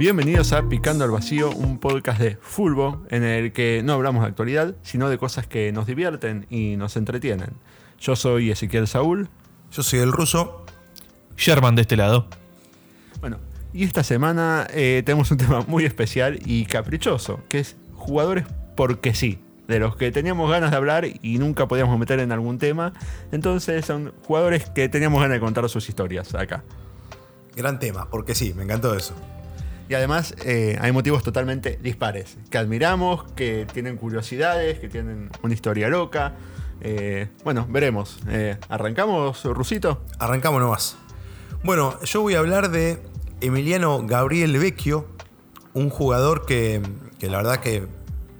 Bienvenidos a Picando al Vacío, un podcast de Fulbo en el que no hablamos de actualidad, sino de cosas que nos divierten y nos entretienen. Yo soy Ezequiel Saúl. Yo soy el ruso. Sherman de este lado. Bueno, y esta semana eh, tenemos un tema muy especial y caprichoso, que es jugadores porque sí, de los que teníamos ganas de hablar y nunca podíamos meter en algún tema. Entonces son jugadores que teníamos ganas de contar sus historias acá. Gran tema, porque sí, me encantó eso. Y además eh, hay motivos totalmente dispares, que admiramos, que tienen curiosidades, que tienen una historia loca. Eh, bueno, veremos. Eh, ¿Arrancamos, Rusito? Arrancamos nomás. Bueno, yo voy a hablar de Emiliano Gabriel Vecchio, un jugador que, que la verdad que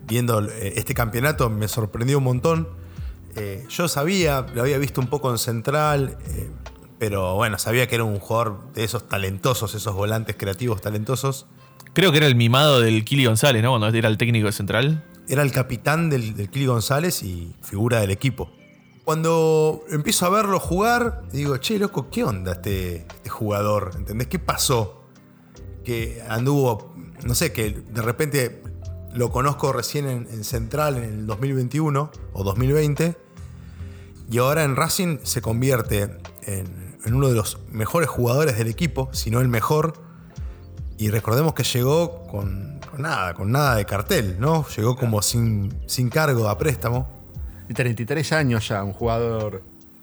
viendo este campeonato me sorprendió un montón. yo sabía, lo había visto un poco en Central, pero bueno, sabía que era un jugador de esos talentosos, esos volantes creativos talentosos. Creo que era el mimado del Kili González, ¿no? Cuando era el técnico de Central. Era el capitán del, del Kili González y figura del equipo. Cuando empiezo a verlo jugar, digo, che, loco, ¿qué onda este, este jugador? ¿Entendés? ¿Qué pasó? Que anduvo, no sé, que de repente lo conozco recién en, en Central en el 2021 o 2020 y ahora en Racing se convierte en en uno de los mejores jugadores del equipo, si no el mejor. Y recordemos que llegó con, nada, con nada de cartel, ¿no? Llegó como sin, sin cargo a préstamo. Y 33 años ya, un jugador.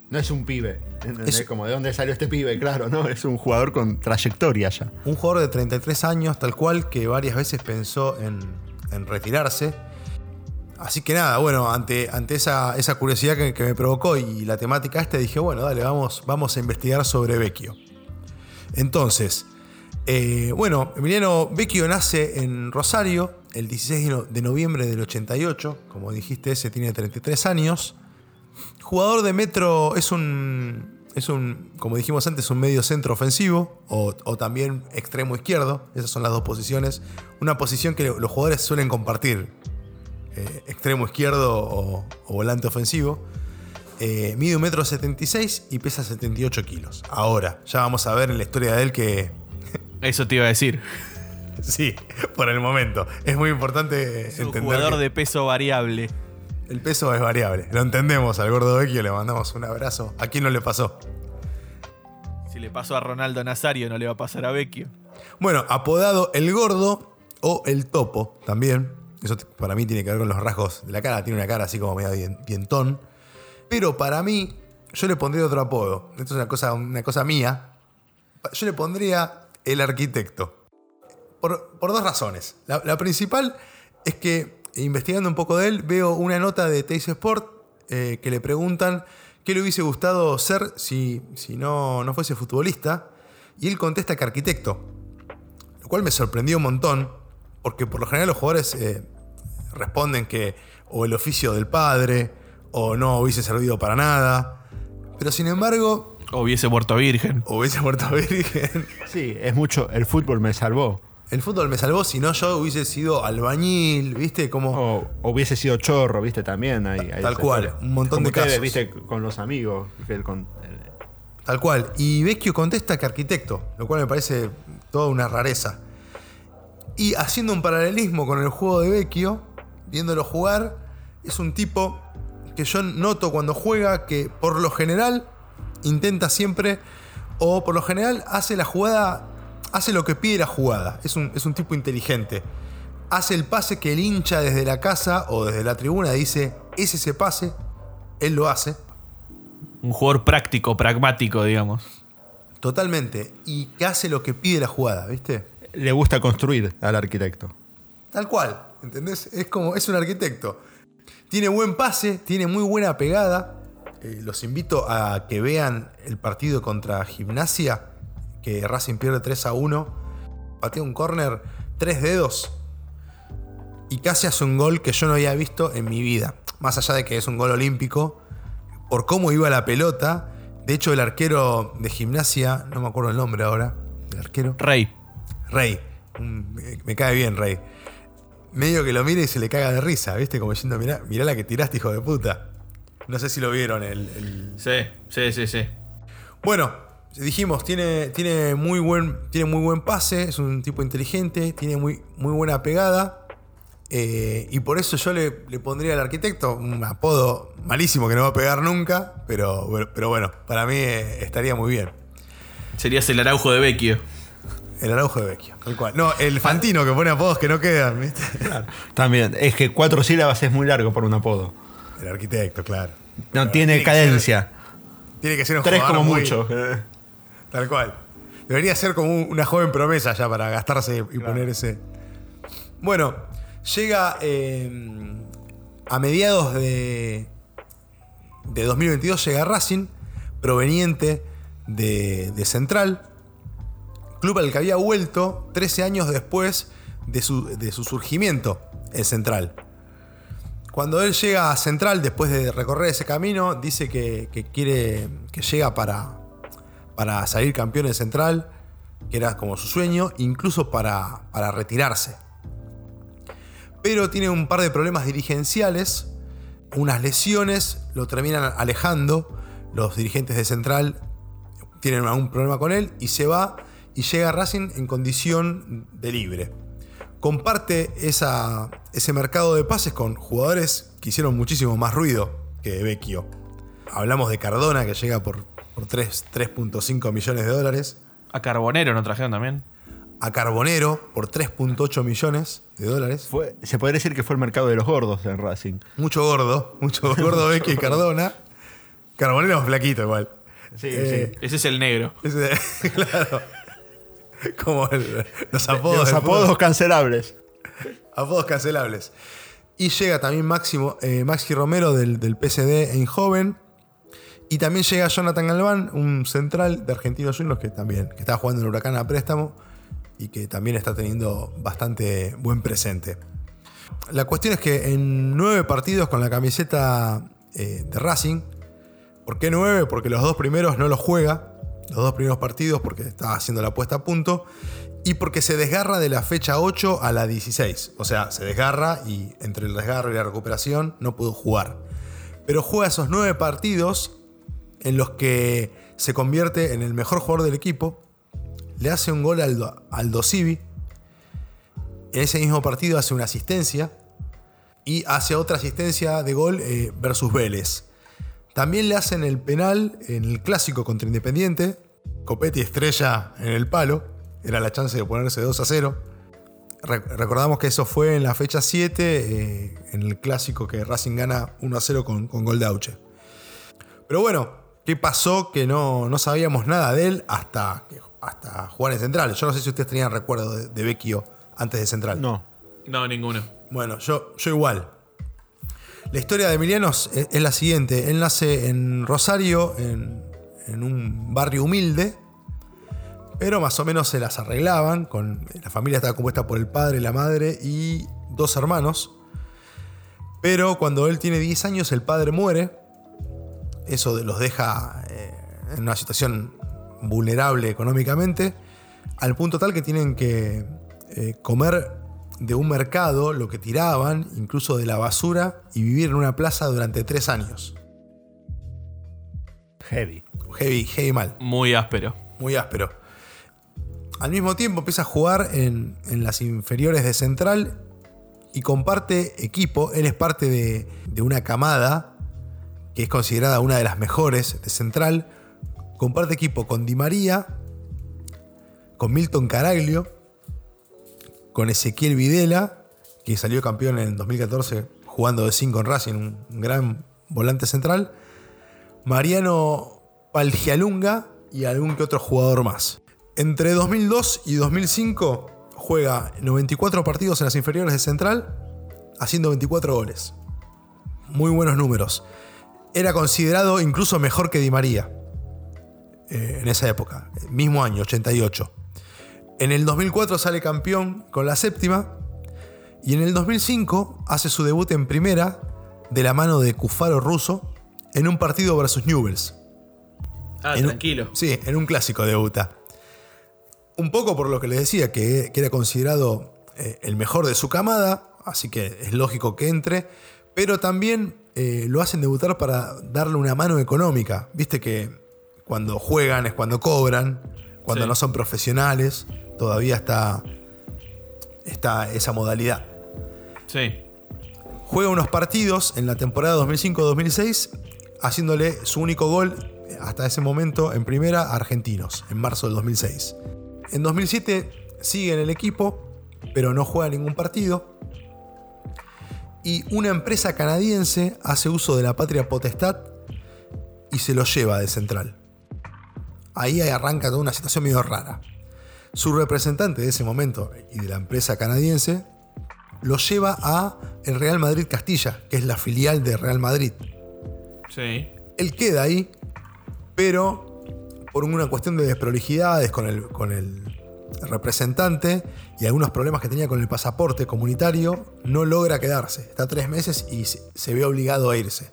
No es un pibe. Es como de dónde salió este pibe, claro, ¿no? Es un jugador con trayectoria ya. Un jugador de 33 años, tal cual, que varias veces pensó en, en retirarse Así que nada, bueno, ante, ante esa, curiosidad que, me provocó y la temática esta, dije, bueno, dale, vamos, vamos a investigar sobre Vecchio. Entonces, eh, bueno, Emiliano Vecchio nace en Rosario el 16 de noviembre del 88, como dijiste, ese tiene 33 años. Jugador de Metro es un, es un, como dijimos antes, un medio centro ofensivo o, también extremo izquierdo. Esas son las dos posiciones. Una posición que los jugadores suelen compartir eh, extremo izquierdo o, volante ofensivo. Eh, mide un metro 76 y pesa 78 kilos. Ahora, ya vamos a ver en la historia de él que. Eso te iba a decir. sí, por el momento. Es muy importante es un jugador de peso variable. El peso es variable. Lo entendemos al gordo Vecchio, le mandamos un abrazo. ¿A quién no le pasó? Si le pasó a Ronaldo Nazario, no le va a pasar a Vecchio. Bueno, apodado el gordo o el topo también. Eso para mí tiene que ver con los rasgos de la cara. Tiene una cara así como medio dientón. Pero para mí, yo le pondría otro apodo. Esto es una cosa, una cosa mía. Yo le pondría el arquitecto. Por, dos razones. La, principal es que, investigando un poco de él, veo una nota de Teis Sport eh, que le preguntan qué le hubiese gustado ser si, si no, no fuese futbolista. Y él contesta que arquitecto. Lo cual me sorprendió un montón porque por lo general los jugadores eh, responden que o el oficio del padre, o no hubiese servido para nada. Pero sin embargo. O hubiese muerto virgen. O hubiese muerto virgen. Sí, es mucho. El fútbol me salvó. El fútbol me salvó, si no yo hubiese sido albañil, ¿viste? Como... O, hubiese sido chorro, ¿viste? También hay, Tal cual, un montón de casos. ¿viste? Con los amigos. Tal cual. Y Vecchio contesta que arquitecto, lo cual me parece toda una rareza. Y haciendo un paralelismo con el juego de Vecchio, viéndolo jugar, es un tipo que yo noto cuando juega que por lo general intenta siempre, o por lo general hace la jugada, hace lo que pide la jugada. Es un, es un tipo inteligente. Hace el pase que el hincha desde la casa o desde la tribuna dice, es ese pase, él lo hace. Un jugador práctico, pragmático, digamos. Totalmente. Y que hace lo que pide la jugada, ¿viste? Le gusta construir al arquitecto. Tal cual, ¿entendés? Es como, es un arquitecto. Tiene buen pase, tiene muy buena pegada. Eh, los invito a que vean el partido contra Gimnasia, que Racing pierde 3 a 1. Patea un córner, tres dedos. Y casi hace un gol que yo no había visto en mi vida. Más allá de que es un gol olímpico, por cómo iba la pelota. De hecho, el arquero de gimnasia, no me acuerdo el nombre ahora, del arquero. Rey. Rey. Me cae bien, Rey. Medio que lo mire y se le caga de risa, ¿viste? Como diciendo, mirá, mirá la que tiraste, hijo de puta. No sé si lo vieron el, Sí, sí, sí, sí. Bueno, dijimos, tiene, tiene, muy buen, tiene muy buen pase, es un tipo inteligente, tiene muy, muy buena pegada. eh, y por eso yo le, le pondría al arquitecto un apodo malísimo que no va a pegar nunca, pero, pero bueno, para mí eh, estaría muy bien. Serías el Araujo de Vecchio. El Araujo de Vecchio, tal cual. No, el Fantino que pone apodos que no quedan, ¿viste? También, es que cuatro sílabas es muy largo por un apodo. El arquitecto, claro. No Pero tiene cadencia. ser- tiene que ser un Tres como muy- mucho. Tal cual. Debería ser como un- una joven promesa ya para gastarse y poner ese. Bueno, llega eh, a mediados de, de 2022, llega Racing, proveniente de, de Central, club al que había vuelto 13 años después de su, de su surgimiento en Central. Cuando él llega a Central, después de recorrer ese camino, dice que, que quiere. que llega para, para salir campeón en Central, que era como su sueño, incluso para, para retirarse. Pero tiene un par de problemas dirigenciales, unas lesiones, lo terminan alejando. Los dirigentes de Central tienen algún problema con él y se va y llega a Racing en condición de libre. Comparte esa- ese mercado de pases con jugadores que hicieron muchísimo más ruido que Vecchio. Hablamos de Cardona que llega por, por 3 3.5 millones de dólares. A Carbonero no trajeron también. A Carbonero por 3.8 millones de dólares. Fue- se podría decir que fue el mercado de los gordos en Racing. Mucho gordo, mucho gordo Vecchio y Cardona. Carbonero es flaquito igual. Sí, Eh, Ese es el negro. Ese- claro. Como el- los apodos. Los cancelables. Apodos cancelables. Y llega también Máximo, eh, Maxi Romero del, del PSD en joven. Y también llega Jonathan Galván, un central de Argentinos Juniors que también que está jugando en Huracán a préstamo y que también está teniendo bastante buen presente. La cuestión es que en nueve partidos con la camiseta eh, de Racing, ¿por qué nueve? Porque los dos primeros no los juega, los dos primeros partidos porque está haciendo la puesta a punto y porque se desgarra de la fecha 8 a la 16. O sea, se desgarra y entre el desgarro y la recuperación no pudo jugar. Pero juega esos nueve partidos en los que se convierte en el mejor jugador del equipo, le hace un gol al, Do- al Dosivi, en ese mismo partido hace una asistencia y hace otra asistencia de gol eh, versus Vélez. También le hacen el penal en el clásico contra Independiente. Copetti estrella en el palo. Era la chance de ponerse 2 a 0. Re- recordamos que eso fue en la fecha 7, eh, en el clásico que Racing gana 1 a 0 con, con gol de Auche. Pero bueno, ¿qué pasó que no, no sabíamos nada de él hasta, hasta jugar en Central? Yo no sé si ustedes tenían recuerdo de, de Vecchio antes de Central. No. No, ninguno. Bueno, yo, yo igual. La historia de Emiliano es, la siguiente. Él nace en Rosario, en, un barrio humilde, pero más o menos se las arreglaban. La familia estaba compuesta por el padre, la madre y dos hermanos. Pero cuando él tiene 10 años, el padre muere. Eso los deja eh, en una situación vulnerable económicamente, al punto tal que tienen que eh, comer de un mercado lo que tiraban, incluso de la basura, y vivir en una plaza durante tres años. Heavy. Heavy, heavy mal, Muy áspero. muy áspero. Al mismo tiempo empieza a jugar en, en las inferiores de Central y comparte equipo. Él es parte de, de una camada que es considerada una de las mejores de Central. Comparte equipo con Di María, con Milton Caraglio, con Ezequiel Videla, que salió campeón en 2014 jugando de 5 en Racing, un, gran volante central. Mariano Palgialunga y algún que otro jugador más. Entre 2002 y 2005 juega 94 partidos en las inferiores de Central, haciendo 24 goles. Muy buenos números. Era considerado incluso mejor que Di María eh, en esa época, mismo año, 88. En el 2004 sale campeón con la séptima y en el 2005 hace su debut en primera de la mano de Cufaro Russo en un partido versus Newells. Ah, En un- tranquilo. Sí, en un clásico debuta. Un poco por lo que les decía, que, que era considerado eh, el mejor de su camada, así que es lógico que entre, pero también eh, lo hacen debutar para darle una mano económica. Viste que, cuando juegan es cuando cobran, cuando Sí. no son profesionales, todavía está, está esa modalidad. Sí. Juega unos partidos en la temporada 2005-2006, haciéndole su único gol hasta ese momento en primera a Argentinos, en marzo del 2006. En 2007 sigue en el equipo, pero no juega ningún partido. Y una empresa canadiense hace uso de la patria potestad y se lo lleva de central. Ahí arranca toda una situación medio rara. Su representante de ese momento y de la empresa canadiense lo lleva a el Real Madrid Castilla, que es la filial de Real Madrid. Sí. Él queda ahí, pero por una cuestión de desprolijidades con el, con el representante y algunos problemas que tenía con el pasaporte comunitario, no logra quedarse. Está tres meses y se, ve obligado a irse.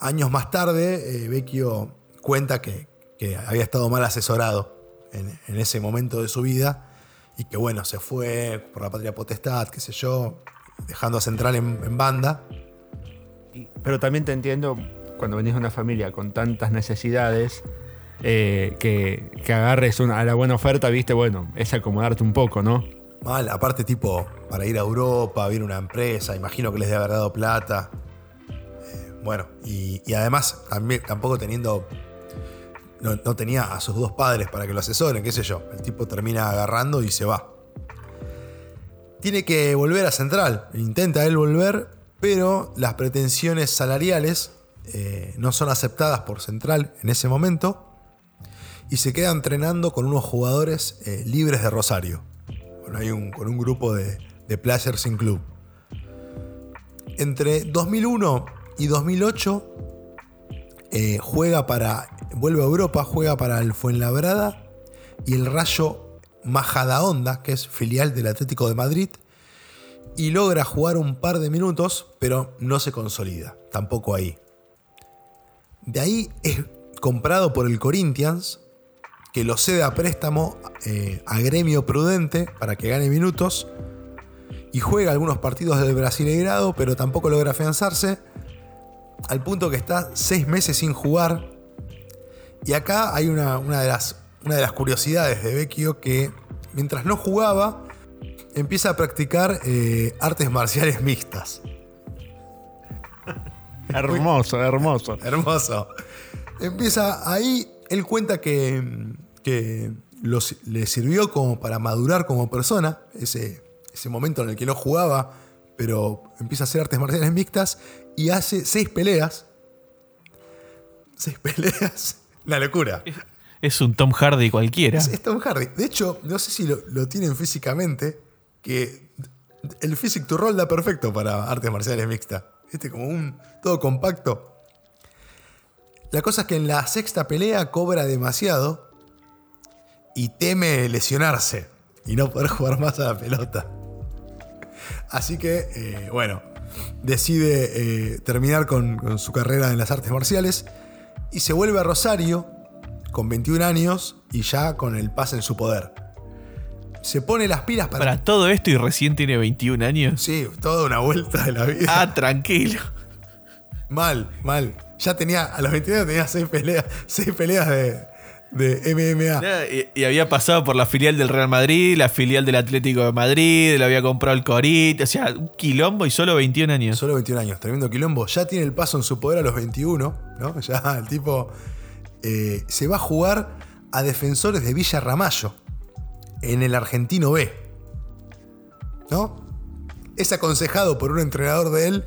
Años más tarde, eh, Vecchio cuenta que, que había estado mal asesorado en, en ese momento de su vida y que bueno, se fue por la patria potestad, qué sé yo, dejando a Central en, en banda. Pero también te entiendo cuando venís de una familia con tantas necesidades, eh, que, que agarres una, a la buena oferta, viste, bueno, es acomodarte un poco, ¿no? Mal, aparte tipo, para ir a Europa, viene una empresa, imagino que les debe haber dado plata. Eh, bueno, y, y además también, tampoco teniendo... No, tenía a sus dos padres para que lo asesoren, qué sé yo. El tipo termina agarrando y se va. Tiene que volver a Central. Intenta él volver, pero las pretensiones salariales eh, no son aceptadas por Central en ese momento. Y se queda entrenando con unos jugadores eh, libres de Rosario. Un, con un grupo de, de Players in Club. Entre 2001 y 2008 eh, juega para. vuelve a Europa, juega para el Fuenlabrada y el Rayo Majadahonda, que es filial del Atlético de Madrid, y logra jugar un par de minutos, pero no se consolida, tampoco ahí. De ahí es comprado por el Corinthians, que lo cede a préstamo eh, a Gremio Prudente para que gane minutos y juega algunos partidos del Brasileirado, pero tampoco logra afianzarse, al punto que está seis meses sin jugar. Y acá hay una, una de, las, una de las curiosidades de Vecchio que mientras no jugaba, empieza a practicar eh, artes marciales mixtas. Hermoso, hermoso. Hermoso. Empieza ahí, él cuenta que, que los- le sirvió como para madurar como persona, ese, ese momento en el que no jugaba, pero empieza a hacer artes marciales mixtas y hace seis peleas. Seis peleas. Una locura. Es un Tom Hardy cualquiera. Es, es Tom Hardy. De hecho, no sé si lo, lo tienen físicamente, que el Physic to Roll da perfecto para artes marciales mixtas. Este como un todo compacto. La cosa es que en la sexta pelea cobra demasiado y teme lesionarse y no poder jugar más a la pelota. Así que, eh, bueno, decide eh, terminar con, con su carrera en las artes marciales y se vuelve a Rosario con 21 años y ya con el pase en su poder. Se pone las pilas para... Para todo esto y recién tiene 21 años. Sí, toda una vuelta de la vida. Ah, tranquilo. Mal, mal. Ya tenía, a los 21 tenía 6 peleas, seis peleas de, de MMA. Y, y había pasado por la filial del Real Madrid, la filial del Atlético de Madrid, lo había comprado el Corinthians, o sea, un quilombo y solo 21 años. Solo 21 años, tremendo quilombo. Ya tiene el paso en su poder a los 21, ¿no? Ya el tipo eh, se va a jugar a defensores de Villa Ramallo en el Argentino B. ¿No? Es aconsejado por un entrenador de él,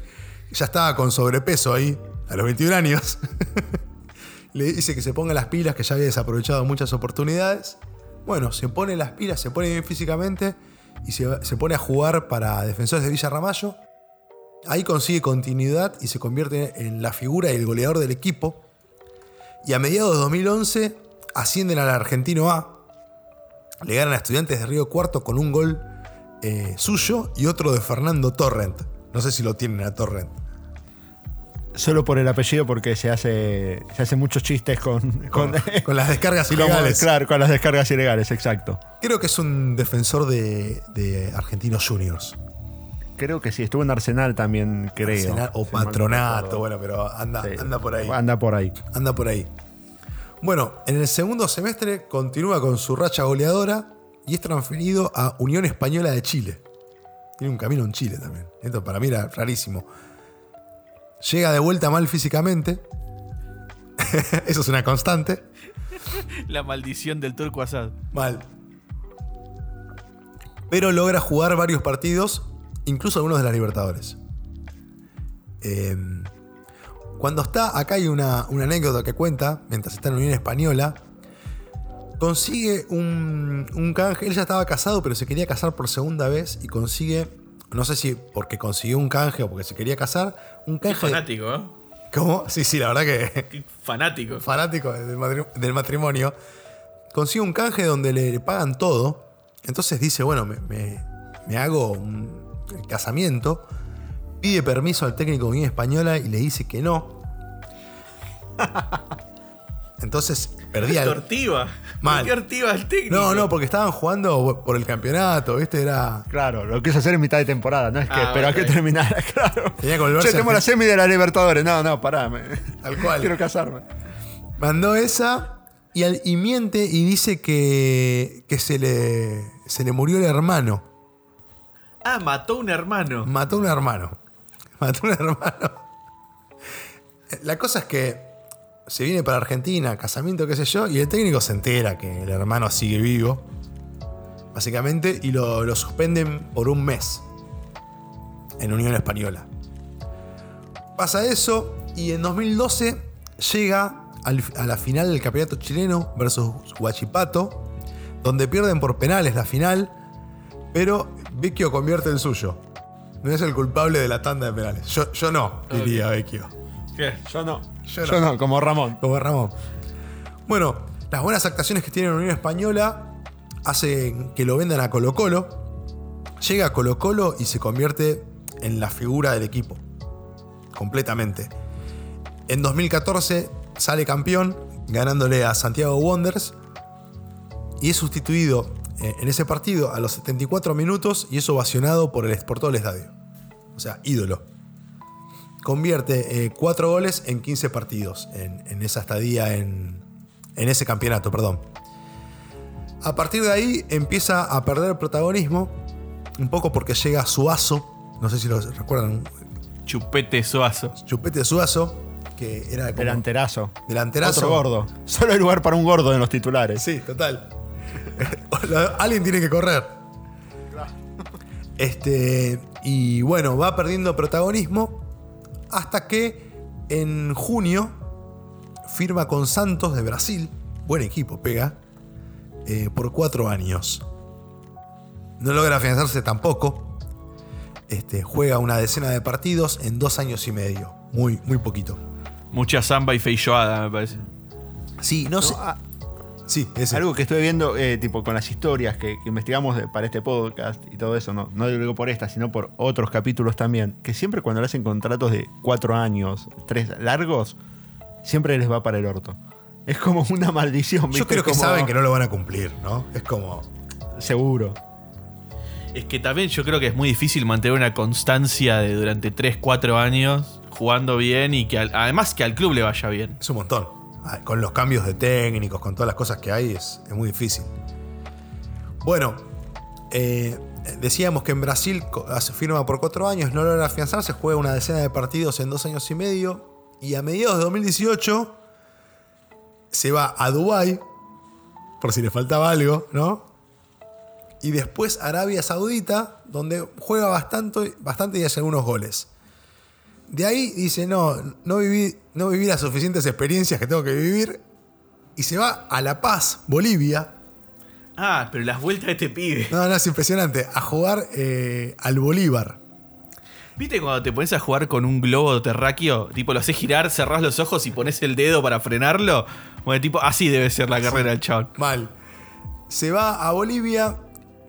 ya estaba con sobrepeso ahí, a los 21 años. Le dice que se ponga las pilas, que ya había desaprovechado muchas oportunidades. Bueno, se pone las pilas, se pone bien físicamente y se, se pone a jugar para defensores de Villa Ramallo. Ahí consigue continuidad y se convierte en la figura y el goleador del equipo. Y a mediados de 2011 ascienden al Argentino A. Le ganan a Estudiantes de Río Cuarto con un gol eh, suyo y otro de Fernando Torrent. No sé si lo tienen a Torrent. Solo por el apellido, porque se hace, se hace muchos chistes con, con, Con las descargas ilegales. claro, con las descargas ilegales, exacto. Creo que es un defensor de, de Argentinos Juniors. Creo que sí, estuvo en Arsenal también, creo. Arsenal o Patronato, bueno, pero anda, Sí. anda por ahí. Anda por ahí. Anda por ahí. Bueno, en el segundo semestre continúa con su racha goleadora y es transferido a Unión Española de Chile. Tiene un camino en Chile también. Esto para mí era rarísimo. Llega de vuelta mal físicamente. Eso es una constante. La maldición del turco Asad. Mal. Pero logra jugar varios partidos, incluso algunos de las Libertadores. Eh, cuando está, acá hay una, una anécdota que cuenta, mientras está en la Unión Española, consigue un, un canje, él ya estaba casado, pero se quería casar por segunda vez y consigue, no sé si porque consiguió un canje o porque se quería casar, un Qué canje... fanático, ¿eh? ¿Cómo? Sí, sí, la verdad que Qué fanático. fanático del, matri- del matrimonio, consigue un canje donde le, le pagan todo. Entonces dice, bueno, me, me- me hago un el casamiento. Pide permiso al técnico de Unión Española y le dice que no. Entonces perdía el... Tortiva. Mal. Qué ortiva el técnico. No, no, porque estaban jugando por el campeonato, ¿viste? Era... Claro, lo quiso hacer en mitad de temporada, no es que Ah, esperó a que terminara, claro. Tenía que volverse Che, tengo la semi de la Libertadores. No, no, pará. me- Tal cual. Quiero casarme. Mandó esa y, al- y miente y dice que, que se, le, se le murió el hermano. Ah, mató un hermano. Mató a un hermano. Mató a un hermano. La cosa es que se viene para Argentina, casamiento, qué sé yo, y el técnico se entera que el hermano sigue vivo, básicamente, y lo, lo suspenden por un mes en Unión Española. Pasa eso, y en 2012 llega al- a la final del campeonato chileno versus Huachipato, donde pierden por penales la final, pero Vecchio convierte el suyo. No es el culpable de la tanda de penales. Yo, yo no, diría Vecchio. ¿Qué? Yo no. Yo Yo no. no, como Ramón. Como Ramón. Bueno, las buenas actuaciones que tiene la Unión Española hacen que lo vendan a Colo Colo. Llega a Colo Colo y se convierte en la figura del equipo. Completamente. En 2014 sale campeón ganándole a Santiago Wanderers y es sustituido eh, en ese partido a los 74 minutos y es ovacionado por, el, por todo el estadio. O sea, ídolo convierte eh, cuatro goles en 15 partidos en, en esa estadía en, en ese campeonato, perdón. A partir de ahí empieza a perder protagonismo, un poco porque llega Suazo, no sé si lo recuerdan, Chupete Suazo. Chupete Suazo, que era como Delanterazo. delanterazo. Otro gordo. Solo hay lugar para un gordo en los titulares. Sí, total. Alguien tiene que correr. Este, y bueno, va perdiendo protagonismo hasta que en junio firma con Santos de Brasil, buen equipo, pega, eh, por cuatro años. No logra afianzarse tampoco. Este, juega una decena de partidos en dos años y medio. Muy, muy poquito. Mucha samba y feijoada, me parece. Sí, no, sé. ah, Sí, ese. Algo que estuve viendo, eh, tipo con las historias que, que investigamos de- para este podcast y todo eso, no, no digo por esta, sino por otros capítulos también, que siempre cuando le hacen contratos de cuatro años, tres largos, siempre les va para el orto. Es como una maldición. Yo ¿viste? creo que Como- saben que no lo van a cumplir, ¿no? Es como. Seguro. Es que también yo creo que es muy difícil mantener una constancia de durante 3, 4 años jugando bien y que al- además que al club le vaya bien. Es un montón. Ah, Con los cambios de técnicos, con todas las cosas que hay, es, muy difícil. Bueno, eh, decíamos que en Brasil firma por cuatro años, no logra afianzarse, juega una decena de partidos en dos años y medio. Y a mediados de 2018 se va a Dubái, por si le faltaba algo, ¿no? Y después Arabia Saudita, donde juega bastante, bastante y hace algunos goles. De ahí dice, no, no viví, no viví las suficientes experiencias que tengo que vivir. Y se va a La Paz, Bolivia. Ah, pero las vueltas de este pibe. No, no, es impresionante. A jugar eh, al Bolívar. ¿Viste cuando te pones a jugar con un globo terráqueo? Tipo, lo haces girar, cerrás los ojos y pones el dedo para frenarlo. Bueno, tipo, así debe ser la carrera del chabón. Mal. Se va a Bolivia,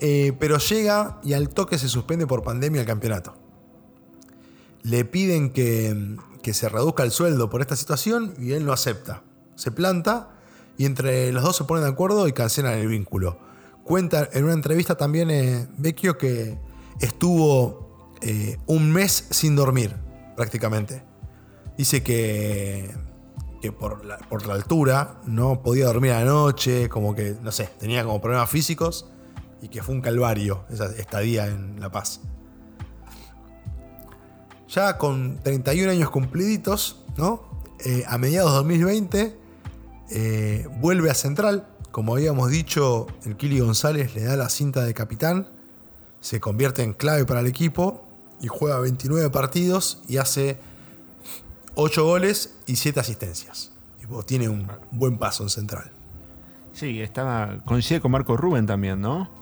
eh, pero llega y al toque se suspende por pandemia el campeonato. Le piden que, que se reduzca el sueldo por esta situación y él no acepta. Se planta y entre los dos se ponen de acuerdo y cancelan el vínculo. Cuenta en una entrevista también eh, Vecchio que estuvo eh, un mes sin dormir, prácticamente. Dice que, que por la, por la altura no podía dormir a la noche, como que, no sé, tenía como problemas físicos y que fue un calvario esa estadía en La Paz. Ya con 31 años cumpliditos, ¿no? Eh, a mediados de 2020 eh, vuelve a Central. Como habíamos dicho, el Kili González le da la cinta de capitán, se convierte en clave para el equipo y juega 29 partidos y hace 8 goles y 7 asistencias. Tiene un buen paso en Central. Sí, estaba, coincide con Marco Rubén también, ¿no?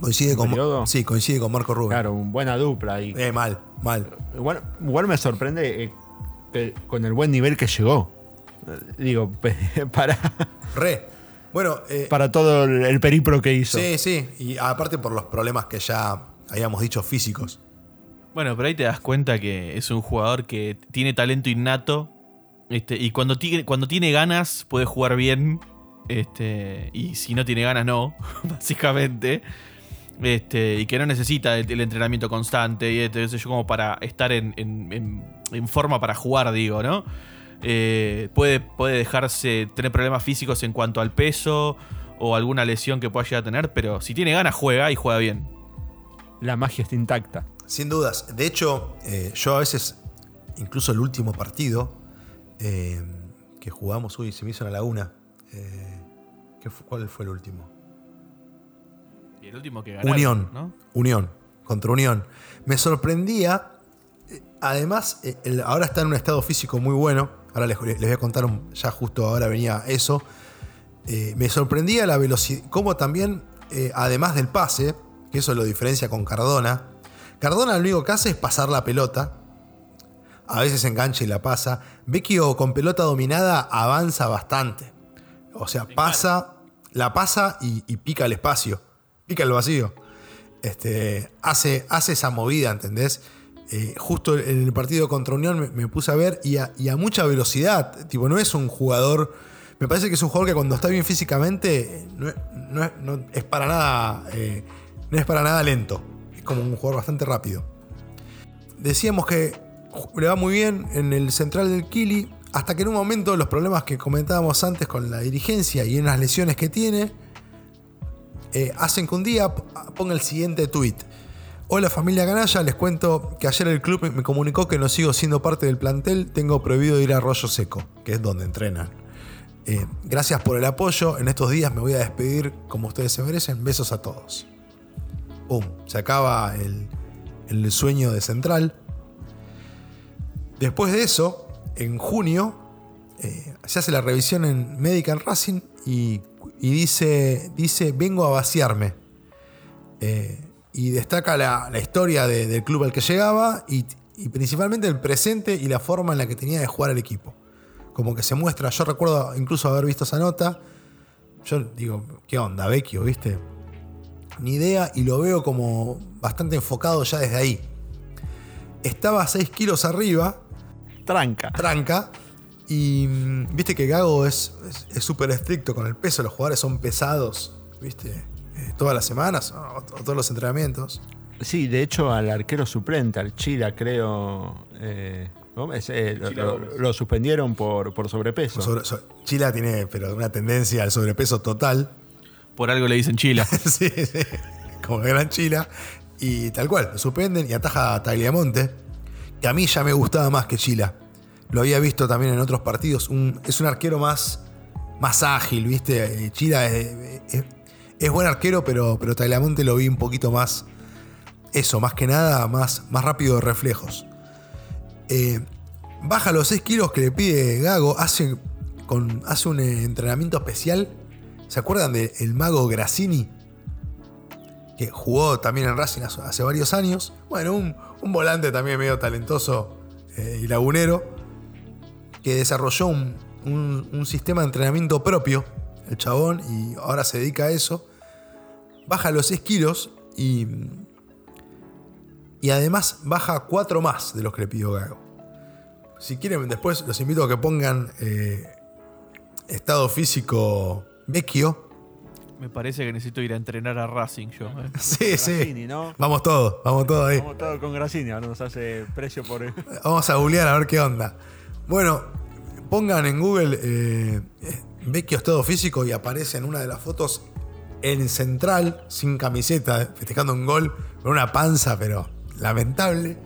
Coincide ¿Un con, periodo? sí, coincide con Marco Rubén. Claro, una buena dupla ahí. Eh, mal, mal. Igual, igual me sorprende eh, que- con el buen nivel que llegó. Digo, para, Re. Bueno, eh, para todo el, el periplo que hizo. sí, sí. Y aparte por los problemas que ya habíamos dicho físicos. Bueno, pero ahí te das cuenta que es un jugador que tiene talento innato. Este, y cuando tiene, cuando tiene ganas, puede jugar bien. Este, y si no tiene ganas, no, básicamente. Este, y que no necesita el, el entrenamiento constante y este, yo, como para estar en, en- en- en forma para jugar, digo, ¿no? Eh, puede, puede dejarse tener problemas físicos en cuanto al peso o alguna lesión que pueda llegar a tener, pero si tiene ganas, juega y juega bien. La magia está intacta. Sin dudas. De hecho, eh, yo a veces, incluso el último partido eh, que jugamos, uy, se me hizo en la laguna. Eh, ¿qué fue- ¿Cuál fue el último? Y el último que ganó. Unión. ¿no? Unión. Contra Unión. Me sorprendía. eh, Además, eh, el- ahora está en un estado físico muy bueno. Ahora les, les voy a contar, un- ya justo ahora venía eso. Eh, me sorprendía la velocidad. Cómo también, eh, además del pase, que eso lo diferencia con Cardona. Cardona lo único que hace es pasar la pelota. A veces engancha y la pasa. Vecchio con pelota dominada avanza bastante. O sea, pasa, la pasa y, y pica el espacio. Pica el vacío. Este, hace, hace esa movida, ¿entendés? Eh, justo en el partido contra Unión me, puse a ver y a, y a mucha velocidad. Tipo, no es un jugador. Me parece que es un jugador que cuando está bien físicamente eh, no, no no es para nada. eh, no es para nada lento. Es como un jugador bastante rápido. Decíamos que le va muy bien en el central del Kili. Hasta que en un momento los problemas que comentábamos antes con la dirigencia y en las lesiones que tiene eh, hacen que un día p- ponga el siguiente tweet. Hola familia Canalla, les cuento que ayer el club me- comunicó que no sigo siendo parte del plantel, tengo prohibido ir a Arroyo Seco, que es donde entrenan. Eh, gracias por el apoyo, en estos días me voy a despedir como ustedes se merecen, besos a todos. Pum, se acaba el, el sueño de Central. Después de eso, en junio, eh, se hace la revisión en Medical Racing y, y dice, dice, vengo a vaciarme. Eh, y destaca la, la historia de- del club al que llegaba y, y principalmente el presente y la forma en la que tenía de jugar el equipo. Como que se muestra, yo recuerdo incluso haber visto esa nota. Yo digo, ¿qué onda, Vecchio? ¿Viste? Ni idea y lo veo como bastante enfocado ya desde ahí. Estaba 6 kilos arriba, Tranca. tranca. Y mm, viste que Gago es es- es súper estricto con el peso. Los jugadores son pesados, viste, Eh, todas las semanas o, o todos los entrenamientos. Sí, de hecho al arquero suplente, al Chila, creo. eh, Gómez, eh, lo, Chila lo- Gómez. lo suspendieron por, por sobrepeso. Sobre- so- Chila tiene pero una tendencia al sobrepeso total. Por algo le dicen Chila. sí, sí, como gran Chila. Y tal cual, lo suspenden y ataja a Tagliamonte, que a mí ya me gustaba más que Chila. Lo había visto también en otros partidos. Es un arquero más, más ágil, ¿viste? Eh, Chila es, buen arquero, pero, pero Tagliamonte lo vi un poquito más. Eso, más que nada, más, más rápido de reflejos. Eh, baja los 6 kilos que le pide Gago, hace, con, hace un entrenamiento especial. ¿Se acuerdan del mago Grassini? Que jugó también en Racing hace, hace varios años. Bueno, un, un volante también medio talentoso eh, y lagunero. Que desarrolló un, un- un sistema de entrenamiento propio, el chabón, y ahora se dedica a eso. Baja los 6 kilos y. Y además baja 4 más de los que le pidió Gago. Si quieren, después los invito a que pongan eh, estado físico vecchio. Me parece que necesito ir a entrenar a Racing yo. eh. Sí, sí. Vamos todos, vamos todos ahí. Vamos todo con Grassini, ahora nos hace precio por. Vamos a googlear a ver qué onda. Bueno, pongan en Google eh, eh, Vecchio estado físico y aparece en una de las fotos en central, sin camiseta, festejando un gol, con una panza, pero lamentable.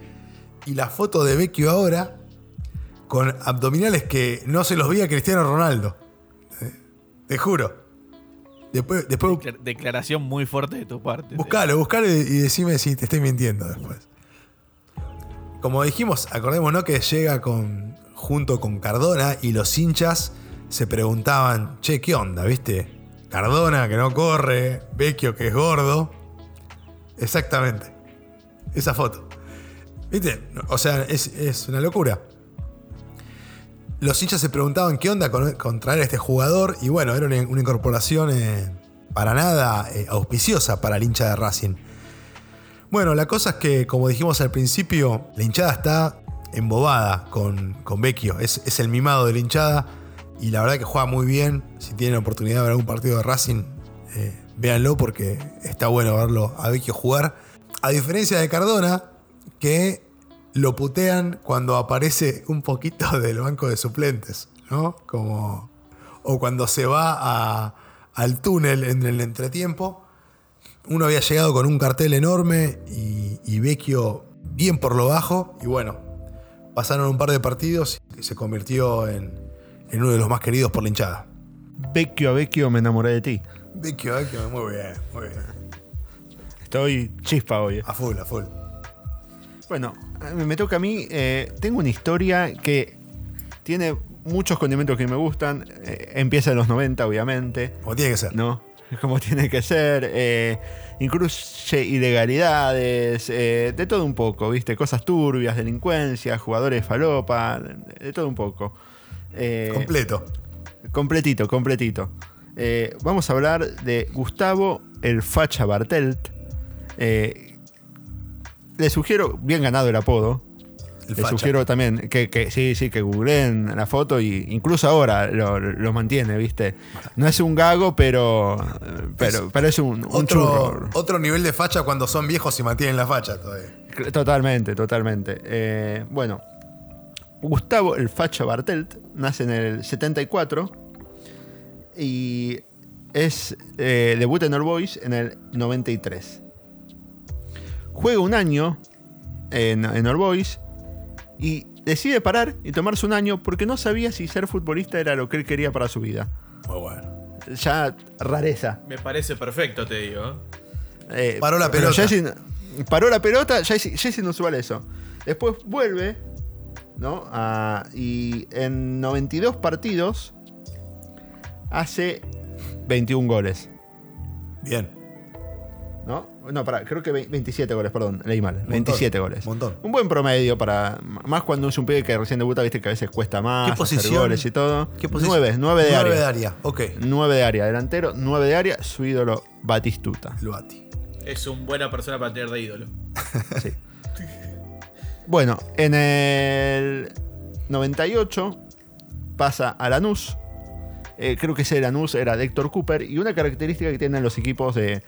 Y la foto de Vecchio ahora, con abdominales que no se los veía Cristiano Ronaldo. Eh, Te juro. Después, después Declar- Declaración muy fuerte de tu parte. Buscalo, buscalo y decime si te estoy mintiendo después. Como dijimos, acordémonos que llega con, junto con Cardona y los hinchas se preguntaban, che, ¿qué onda? ¿Viste? Cardona que no corre, Vecchio que es gordo. Exactamente. Esa foto. ¿Viste? O sea, es, es una locura. Los hinchas se preguntaban qué onda con, a este jugador y bueno, era una, una incorporación eh, para nada eh, auspiciosa para el hincha de Racing. Bueno, la cosa es que, como dijimos al principio, la hinchada está embobada con, con Vecchio. Es, es el mimado de la hinchada y la verdad que juega muy bien. Si tienen oportunidad de ver algún partido de Racing, eh, véanlo porque está bueno verlo a Vecchio jugar. A diferencia de Cardona, que lo putean cuando aparece un poquito del banco de suplentes, ¿no? Como. O cuando se va al túnel en el entretiempo. Uno había llegado con un cartel enorme y, y Vecchio bien por lo bajo. Y bueno, pasaron un par de partidos y se convirtió en, en uno de los más queridos por la hinchada. Vecchio a Vecchio me enamoré de ti. Vecchio, Vecchio, muy bien, muy bien. Estoy chispa hoy. A full, a full. Bueno, me me toca a mí. eh, tengo una historia que tiene muchos condimentos que me gustan. eh, empieza en los 90, obviamente. Como tiene que ser. ¿no? Como tiene que ser. eh, incluye ilegalidades, eh, de todo un poco, ¿viste? Cosas turbias, delincuencia, jugadores falopa, de todo un poco. Eh, Completo. completito, completito. Eh, vamos a hablar de Gustavo el Facha Bartelt. Le sugiero, bien ganado el apodo. El facha. sugiero también que, que sí, sí, que googleen la foto y incluso ahora lo, lo mantiene, ¿viste? No es un gago, pero pero, pero es un, un Otro, churro. otro nivel de facha cuando son viejos y mantienen la facha todavía. Totalmente, totalmente. Eh, bueno, Gustavo el Facha Bartelt nace en el 74 y es eh, debuta en All Boys en el 93. Juega un año en, en All Boys y decide parar y tomarse un año porque no sabía si ser futbolista era lo que él quería para su vida. Muy bueno. Ya rareza. Me parece perfecto, te digo. Eh, Paró la pelota. paró la pelota, ya es, ya es inusual eso. Después vuelve, ¿no? Ah, y en 92 partidos hace 21 goles, Bien. ¿No? No, pará, creo que ve- 27 goles, perdón, leí mal. Montón, 27 goles. montón. Un buen promedio para. Más cuando es un pibe que recién debuta, viste que a veces cuesta más. ¿Qué hacer posición? goles y todo. ¿Qué posición? 9, 9 de Nueve área. de área, ok. 9 de área, delantero, 9 de área, su ídolo Batistuta. El Bati. Es una buena persona para tener de ídolo. Sí. Bueno, en el 98 pasa a Lanús. Eh, creo que ese Lanús era de Héctor Cooper. Y una característica que tienen los equipos de,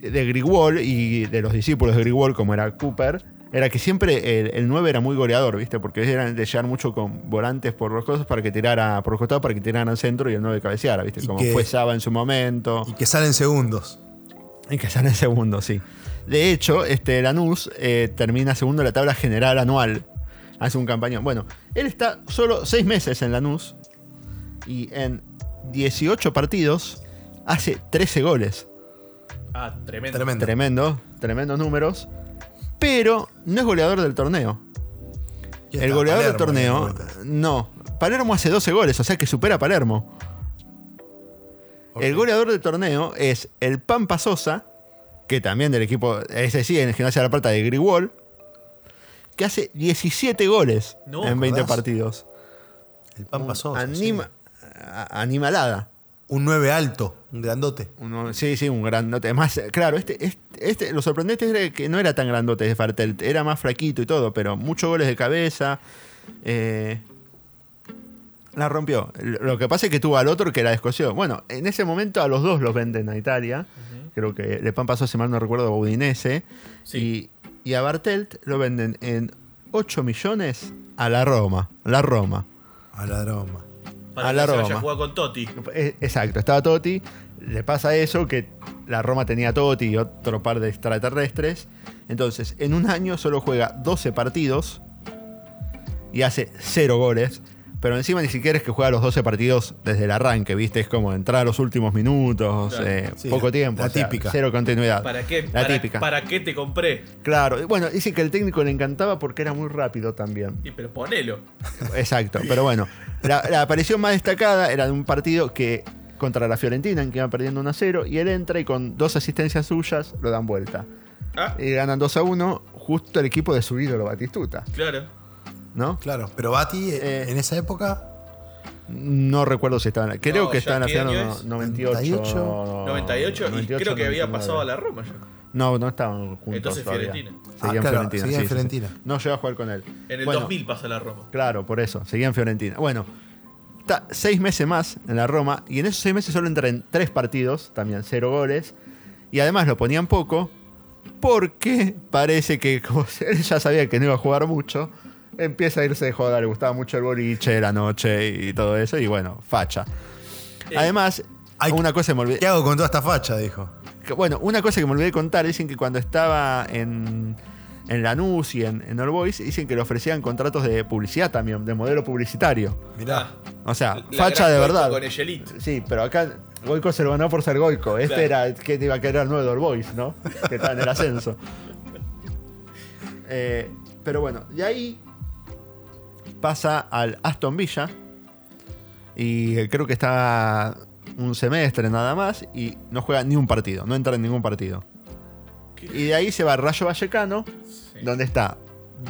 de Grigwall y de los discípulos de Grigwall, como era Cooper, era que siempre el, el 9 era muy goleador, ¿viste? Porque eran de llegar mucho con volantes por los cosas para que tirara por los costados, para que tiraran al centro y el 9 cabeceara, ¿viste? Como que- fue Saba en su momento. Y que salen segundos. Y que sale en segundo, sí. De hecho, este Lanús eh, termina segundo en la tabla general anual. Hace un campañón. Bueno, él está solo seis meses en Lanús. Y en 18 partidos hace 13 goles. Ah, tremendo. Tremendo. Tremendo, tremendos números. Pero no es goleador del torneo. ¿Quién El goleador del torneo, no. Palermo hace 12 goles, o sea que supera a Palermo. El goleador del torneo es el Pampa Sosa, que también del equipo, ese sí, en el Gimnasia de la Plata de Grigwall, que hace 17 goles No, en 20 ¿acordás? partidos. El Pampa Sosa, Anima, sí. animalada. Un 9 alto, un grandote. Uno- sí, sí, un grandote. Más, claro, este, este, este- lo sorprendente era que no era tan grandote de Fartel, era más flaquito y todo, pero muchos goles de cabeza. eh, la rompió. Lo que pasa es que tuvo al otro que la descosió. Bueno, en ese momento a los dos los venden a Italia. Creo que Le Pan pasó, si mal no recuerdo, a Udinese. Sí. Y, y a Bartelt lo venden en 8 millones a la Roma. La Roma. A la Roma. Para A la que se vaya Roma. a jugar con Totti. Eh, Exacto, estaba Totti. Le pasa eso, que la Roma tenía a Totti y otro par de extraterrestres. Entonces, en un año solo juega 12 partidos y hace 0 goles. Pero encima ni siquiera es que juega los 12 partidos desde el arranque, ¿viste? Es como entrar a los últimos minutos, Claro. eh, Sí, poco la- tiempo. la o sea, típica. Cero continuidad. ¿Para qué? La para, típica. ¿Para qué te compré? Claro, bueno, dice que el técnico le encantaba porque era muy rápido también. Y pero ponelo. Exacto, pero bueno. La, la aparición más destacada era de un partido que contra la Fiorentina, en que iban perdiendo 1 a 0, y él entra y con dos asistencias suyas lo dan vuelta. Ah, Y ganan 2 a 1, justo el equipo de su ídolo Batistuta, claro. ¿no? Claro, pero Bati eh, Eh, en esa época. No recuerdo si estaba en la- Creo No, que estaba en la ¿qué final año no- es? 98. 98, 98, y creo que había 99. pasado a la Roma ya. No, no estaban juntos. Entonces todavía. Fiorentina. Ah, Seguían claro, Fiorentina. seguía en sí, sí, sí. Fiorentina. No llegó a jugar con él. En el Bueno, 2000 pasa la Roma. Claro, por eso, seguía en Fiorentina. Bueno, está seis meses más en la Roma y en esos seis meses solo entra en tres partidos, también cero goles. Y además lo ponían poco porque parece que como él ya sabía que no iba a jugar mucho, empieza a irse de joda, le gustaba mucho el boliche, la noche y todo eso, y bueno, facha. Eh, Además, Ay, una cosa que me olvidé. ¿Qué hago con toda esta facha? Dijo. que- bueno, una cosa que me olvidé de contar, dicen que cuando estaba en, en Lanús y en, en All Boys, dicen que le ofrecían contratos de publicidad también, de modelo publicitario. Mirá. O sea, La facha gran de Goico verdad. Con el Elite. Sí, pero acá Goico se lo ganó por ser Goico. Este Claro. era que te iba a querer el nuevo de All Boys, ¿no? Que está en el ascenso. Eh, pero bueno, de ahí pasa al Aston Villa. Y creo que está un semestre nada más. Y no juega ni un partido, no entra en ningún partido. Y de ahí se va Rayo Vallecano, Sí. donde está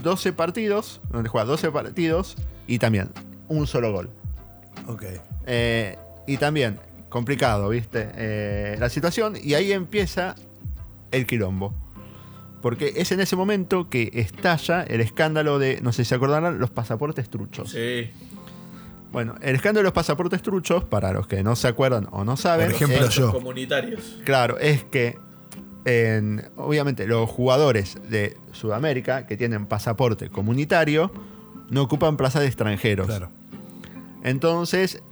12 partidos, donde juega 12 partidos y también un solo gol. Ok. Eh, y también, complicado, ¿viste? Eh, la situación, y ahí empieza el quilombo. Porque es en ese momento que estalla el escándalo de, no sé si se acordarán, los pasaportes truchos. Sí. Bueno, el escándalo de los pasaportes truchos, para los que no se acuerdan o no saben, Por ejemplo, es- yo. comunitarios. claro, es que en- obviamente los jugadores de Sudamérica que tienen pasaporte comunitario no ocupan plazas de extranjeros. Claro. Entonces,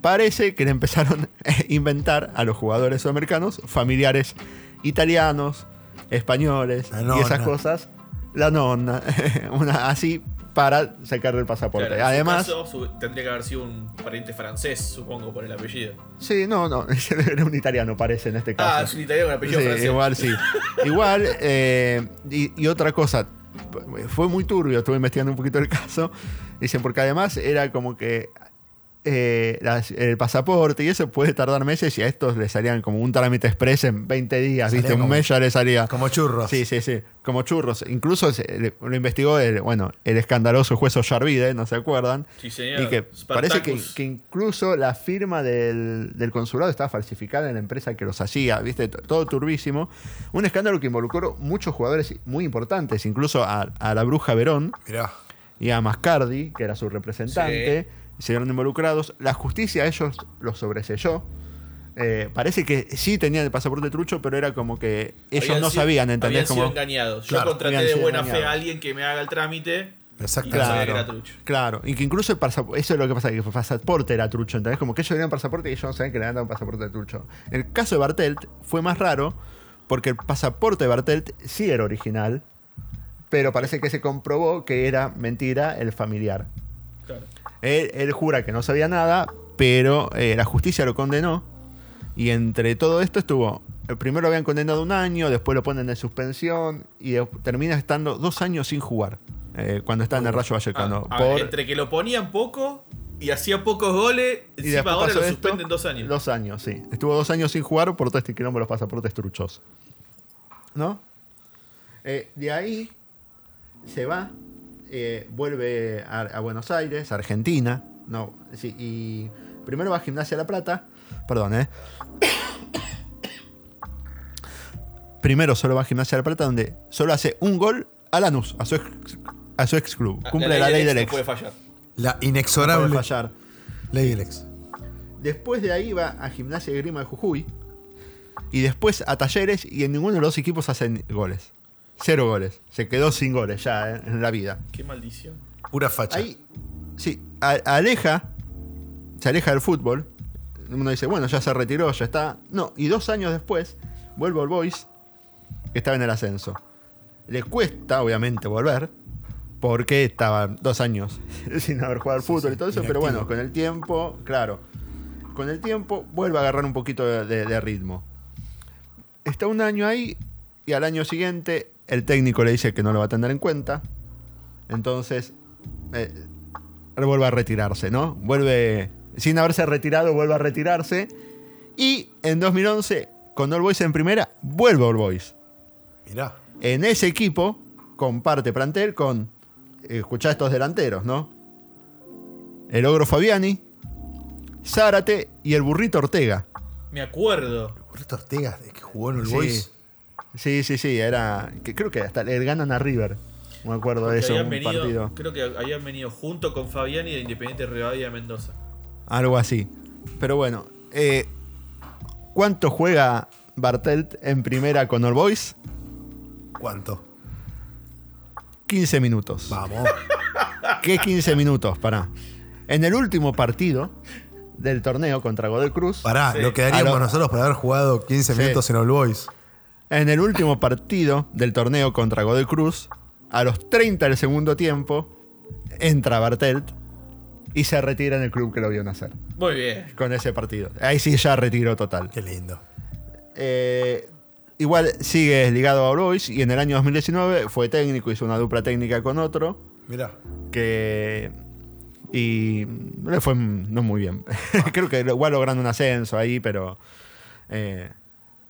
parece que le empezaron a inventar a los jugadores sudamericanos familiares italianos, españoles y esas cosas. La nonna, una, así para sacarle el pasaporte. Claro, en su Además, caso, su- tendría que haber sido un pariente francés, supongo, por el apellido. sí, no, no, era un italiano, parece en este caso. Ah, es un italiano con apellido Sí, francés. igual sí. igual, eh, y, y otra cosa, fue muy turbio, estuve investigando un poquito el caso. Dicen, porque además era como que eh, las- el pasaporte y eso puede tardar meses y a estos le salían como un trámite express en 20 días, Salía ¿viste? Un como- mes ya le salía. Como churros. Sí, sí, sí, como churros. Incluso se- le- lo investigó el, bueno, el escandaloso juez Ollarvide, ¿no se acuerdan? Sí, señor. Y que parece que, que incluso la firma del, del consulado estaba falsificada en la empresa que los hacía, ¿viste? Todo turbísimo. Un escándalo que involucró muchos jugadores muy importantes, incluso a, a la Bruja Verón Mirá. y a Mascardi, que era su representante. Se vieron involucrados. La justicia a ellos los sobreselló. Eh, parece que sí tenían el pasaporte trucho, pero era como que ellos Habían no sido- sabían, ¿entendés? Habían sido Como, engañados. Claro, Yo contraté de buena fe a alguien que me haga el trámite y Exacto. no sabía que Claro. era trucho. Claro, y que incluso el pasaporte, eso es lo que pasa, que el pasaporte era trucho, ¿entendés? Como que ellos tenían pasaporte y ellos no sabían que le habían dado un pasaporte trucho. El caso de Bartelt fue más raro porque el pasaporte de Bartelt sí era original, pero parece que se comprobó que era mentira el familiar. Él, él jura que no sabía nada, pero eh, la justicia lo condenó. Y entre todo esto estuvo. eh, Primero lo habían condenado un año, después lo ponen en suspensión y de- termina estando dos años sin jugar. eh, cuando está en el Rayo Vallecano. Ah, por- entre que lo ponían poco y hacía pocos goles, y encima ahora lo esto, suspenden dos años. Dos años, sí. Estuvo dos años sin jugar por todo este quilombo de los pasaportes truchos. ¿No? Eh, de ahí se va, eh, vuelve a, a Buenos Aires, Argentina. No, sí, y primero va a Gimnasia La Plata. Perdón, ¿eh? Primero solo va a Gimnasia La Plata, donde solo hace un gol a Lanús, a su ex, a su ex club. Ah, Cumple la, ley del no ex. puede fallar. La No puede inexorable fallar. ley del ex. Después de ahí va a Gimnasia de Grima de Jujuy. Y después a Talleres. Y en ninguno de los dos equipos hacen goles. Cero goles. Se quedó sin goles ya eh, en la vida. Qué maldición. Pura facha. Ahí, sí. a- aleja, se aleja del fútbol. Uno dice, bueno, ya se retiró, ya está. No, y dos años después vuelve al Boys, que estaba en el ascenso. Le cuesta, obviamente, volver, porque estaba dos años sin haber jugado al fútbol y todo eso, pero bueno, con el tiempo, claro, con el tiempo vuelve a agarrar un poquito de, de- de ritmo. Está un año ahí y al año siguiente el técnico le dice que no lo va a tener en cuenta. Entonces, eh, vuelve a retirarse, ¿no? Vuelve, sin haberse retirado, vuelve a retirarse. Y en 2011, con All Boys en primera, vuelve a All Boys. Mirá. En ese equipo comparte plantel con, eh, escuchá estos delanteros, ¿no? El Ogro Fabiani, Zárate y el Burrito Ortega. Me acuerdo. Burrito Ortega, de que jugó en el Sí. Boys. Sí, sí, sí, era. Que creo que hasta le ganan a River. Me acuerdo de eso, un venido, partido. creo que habían venido junto con Fabiani de Independiente Rivadavia de Mendoza. Algo así. Pero bueno, eh, ¿cuánto juega Bartelt en primera con All Boys? ¿Cuánto? 15 minutos. Vamos. ¿Qué 15 minutos? Pará. En el último partido del torneo contra Godoy Cruz, Pará, Sí. lo quedaríamos A lo- nosotros por haber jugado 15 Sí. minutos en All Boys. En el último partido del torneo contra Godoy Cruz, a los 30 del segundo tiempo, entra Bartelt y se retira en el club que lo vio nacer. Muy bien. Con ese partido. Ahí sí ya retiro total. Qué lindo. Eh, igual sigue ligado a Boys y en el año 2019 fue técnico, hizo una dupla técnica con otro Mirá. que y le fue no muy bien. Creo que igual logrando un ascenso ahí, pero eh,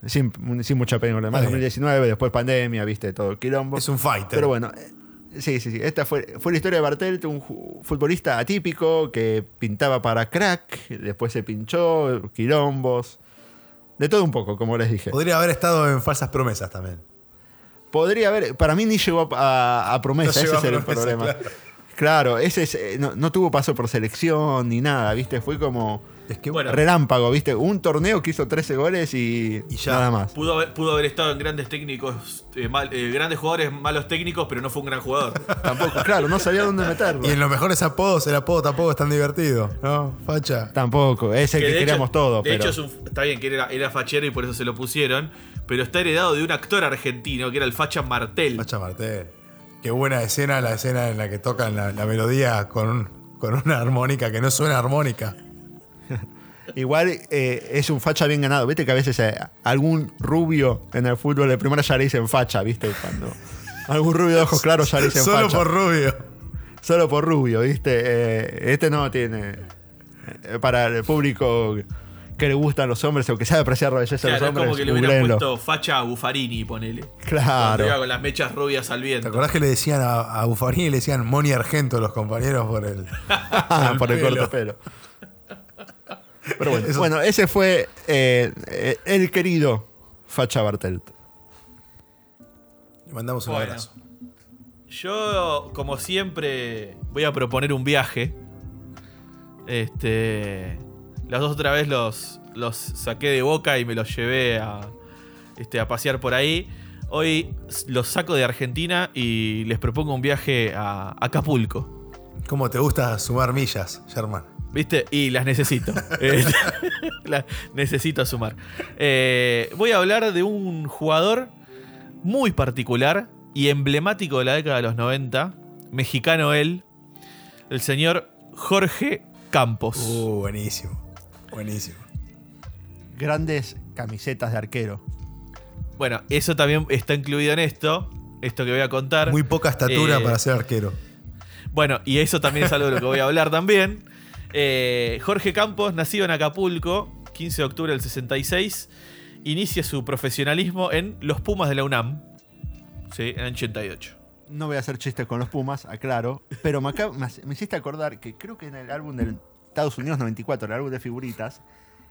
sin, sin mucha pena. Además, Está bien. 2019, después pandemia, viste, todo el quilombo. Es un fighter. Pero bueno, eh, sí, sí, sí. Esta fue, fue la historia de Bartelt, un futbolista atípico que pintaba para crack, después se pinchó, quilombos. De todo un poco, como les dije. Podría haber estado en falsas promesas también. Podría haber, para mí ni llegó a, a promesa, No ese es el promesa, problema. claro. Claro, ese es, eh, no, no tuvo paso por selección ni nada, ¿viste? Fue como Es que Bueno. relámpago, ¿viste? Un torneo que hizo 13 goles y, Y ya. nada más. Pudo haber, pudo haber estado en grandes técnicos, eh, mal- eh, grandes jugadores, malos técnicos, pero no fue un gran jugador. Tampoco, claro, no sabía dónde meterlo. Y en los mejores apodos, el apodo tampoco es tan divertido. ¿No? Facha. Tampoco, es el que, queríamos hecho- todos, De pero hecho, es un- está bien que era, era fachero y por eso se lo pusieron, pero está heredado de un actor argentino que era el Facha Martel. Facha Martel. Qué buena escena, la escena en la que tocan la, la melodía con, un- con una armónica que no suena armónica. igual eh, es un facha bien ganado. Viste que a veces eh, algún rubio en el fútbol de primera ya le dicen facha, ¿viste? Cuando algún rubio de ojos claros ya le dicen Solo facha. por rubio. Solo por rubio, ¿viste? Eh, este no tiene. para el público que le gustan los hombres o que sabe apreciar la belleza de los es como hombres, que le hubieran puesto Facha a Buffarini, ponele. Claro. iba con las mechas rubias al ¿Te viento. acordás que le decían a, a Buffarini le decían Moni Argento los compañeros por el. Por el corto pelo. Pero bueno, Eso- bueno, ese fue eh, eh, el querido Facha Bartelt. Le mandamos un Bueno. abrazo. Yo, como siempre, voy a proponer un viaje. Este. Las dos otra vez los, los saqué de boca y me los llevé a, este, a pasear por ahí. Hoy los saco de Argentina y les propongo un viaje a Acapulco. ¿Cómo te gusta sumar millas, Sherman? ¿Viste? Y las necesito. Eh, las necesito sumar. Eh, voy a hablar de un jugador muy particular y emblemático de la década de los 90, mexicano él, el señor Jorge Campos. Uh, buenísimo. Buenísimo. Grandes camisetas de arquero. Bueno, eso también está incluido en esto, esto que voy a contar. Muy poca estatura Eh, para ser arquero. Bueno, y eso también es algo de lo que voy a hablar también. Eh, Jorge Campos, nacido en Acapulco, 15 de octubre del 66, inicia su profesionalismo en los Pumas de la UNAM, ¿sí? en el 88. No voy a hacer chistes con los Pumas, aclaro. Pero me, hiciste acordar que creo que en el álbum del Estados Unidos 94, el álbum de figuritas,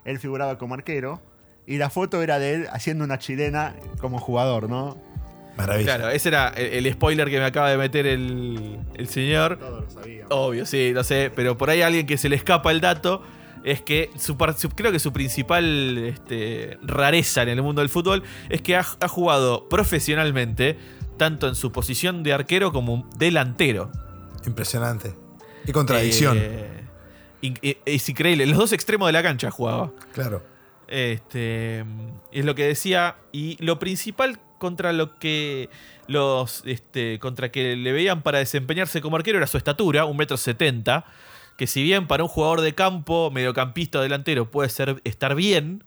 él figuraba como arquero. Y la foto era de él haciendo una chilena como jugador, ¿no? Maravilla. Claro, ese era el, el spoiler que me acaba de meter el, el señor. Todos lo sabíamos. Obvio, sí, no sé, pero por ahí alguien que se le escapa el dato es que su, creo que su principal este, rareza en el mundo del fútbol es que ha, ha jugado profesionalmente tanto en su posición de arquero como delantero. Impresionante. Qué contradicción. Eh, es increíble. Los dos extremos de la cancha jugaba. Claro. Este, es lo que decía. Y lo principal contra lo que los. Este, contra que le veían para desempeñarse como arquero era su estatura, un metro setenta. Que si bien para un jugador de campo, mediocampista o delantero, puede ser, estar bien,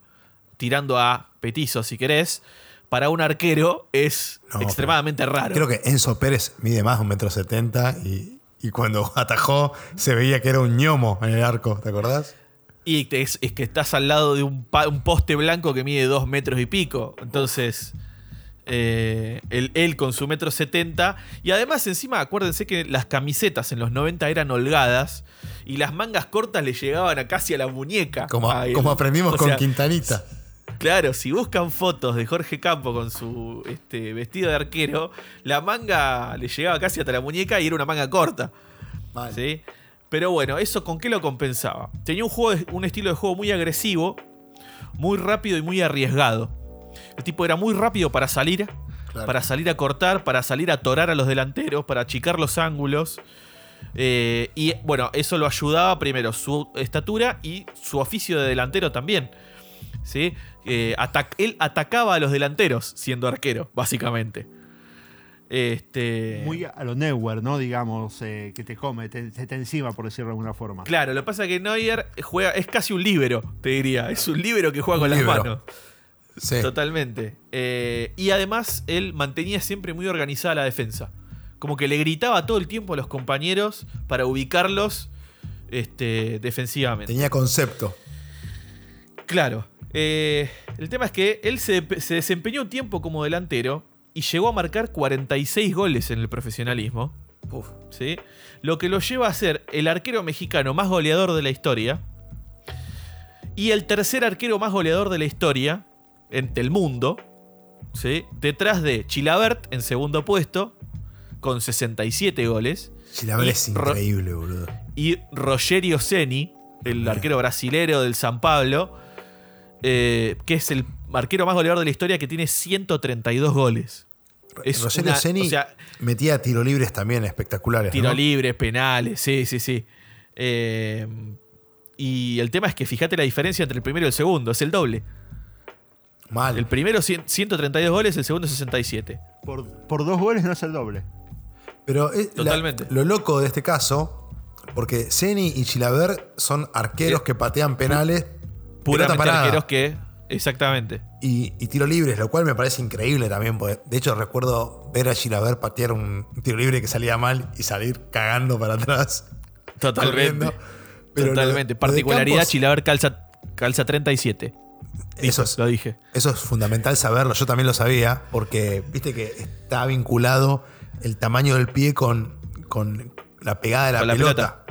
tirando a petizo si querés, para un arquero es No, extremadamente raro. Creo que Enzo Pérez mide más un metro setenta y, y cuando atajó se veía que era un ñomo en el arco, ¿te acordás? Y es, es que estás al lado de un, poste blanco que mide dos metros y pico. Entonces, eh, él, él con su metro setenta. Y además, encima, acuérdense que las camisetas en los 90 eran holgadas. Y las mangas cortas le llegaban a casi a la muñeca. Como, a él. como aprendimos O con sea, Quintanita. Claro, si buscan fotos de Jorge Campo con su este, vestido de arquero, la manga le llegaba casi hasta la muñeca y era una manga corta. ¿sí? Pero bueno, ¿eso con qué lo compensaba? Tenía un, juego un estilo de juego muy agresivo, muy rápido y muy arriesgado. El tipo era muy rápido para salir, Claro. para salir a cortar, para salir a torar a los delanteros, para achicar los ángulos. Eh, y bueno, eso lo ayudaba primero su estatura y su oficio de delantero también. ¿sí? Eh, atac- él atacaba a los delanteros siendo arquero, básicamente. Este, Muy a lo Neuer, ¿no? Digamos, eh, que te come, te, se te encima, por decirlo de alguna forma. Claro, lo que pasa es que Neuer juega, es casi un líbero, te diría. Es un líbero que juega Un con las manos. Sí. Totalmente. Eh, y además, él mantenía siempre muy organizada la defensa. Como que le gritaba todo el tiempo a los compañeros para ubicarlos este, defensivamente. Tenía concepto. Claro. Eh, el tema es que él se, se desempeñó un tiempo como delantero y llegó a marcar 46 goles en el profesionalismo. Uf. ¿sí? Lo que lo lleva a ser el arquero mexicano más goleador de la historia y el tercer arquero más goleador de la historia en el mundo, ¿sí? detrás de Chilabert en segundo puesto con 67 goles Chilaver Y es increíble, boludo. y Rogerio Ceni, el arquero brasilero del San Pablo, eh, que es el arquero más goleador de la historia que tiene 132 goles. Es Rogelio una- Ceni o sea, metía tiro libres también espectaculares. Tiro ¿no? libres, penales, sí, sí, sí. Eh, y el tema es que fíjate la diferencia entre el primero y el segundo, es el doble. Mal. El primero cien- 132 goles, el segundo 67. Por, por dos goles no es el doble. Pero es la- Totalmente. lo loco de este caso, porque Ceni y Chilaver son arqueros Eh, que patean penales, Puramente arqueros que. Exactamente. y, y tiro libres, lo cual me parece increíble también. porque, de hecho, recuerdo ver a Chilaver patear un tiro libre que salía mal y salir cagando para atrás. Totalmente. Pero Totalmente. lo Particularidad, Campos- Chilaver calza, calza 37. Eso es, Lo dije. Eso es fundamental saberlo, yo también lo sabía, porque viste que está vinculado el tamaño del pie con, con la pegada de la, Con la pelota.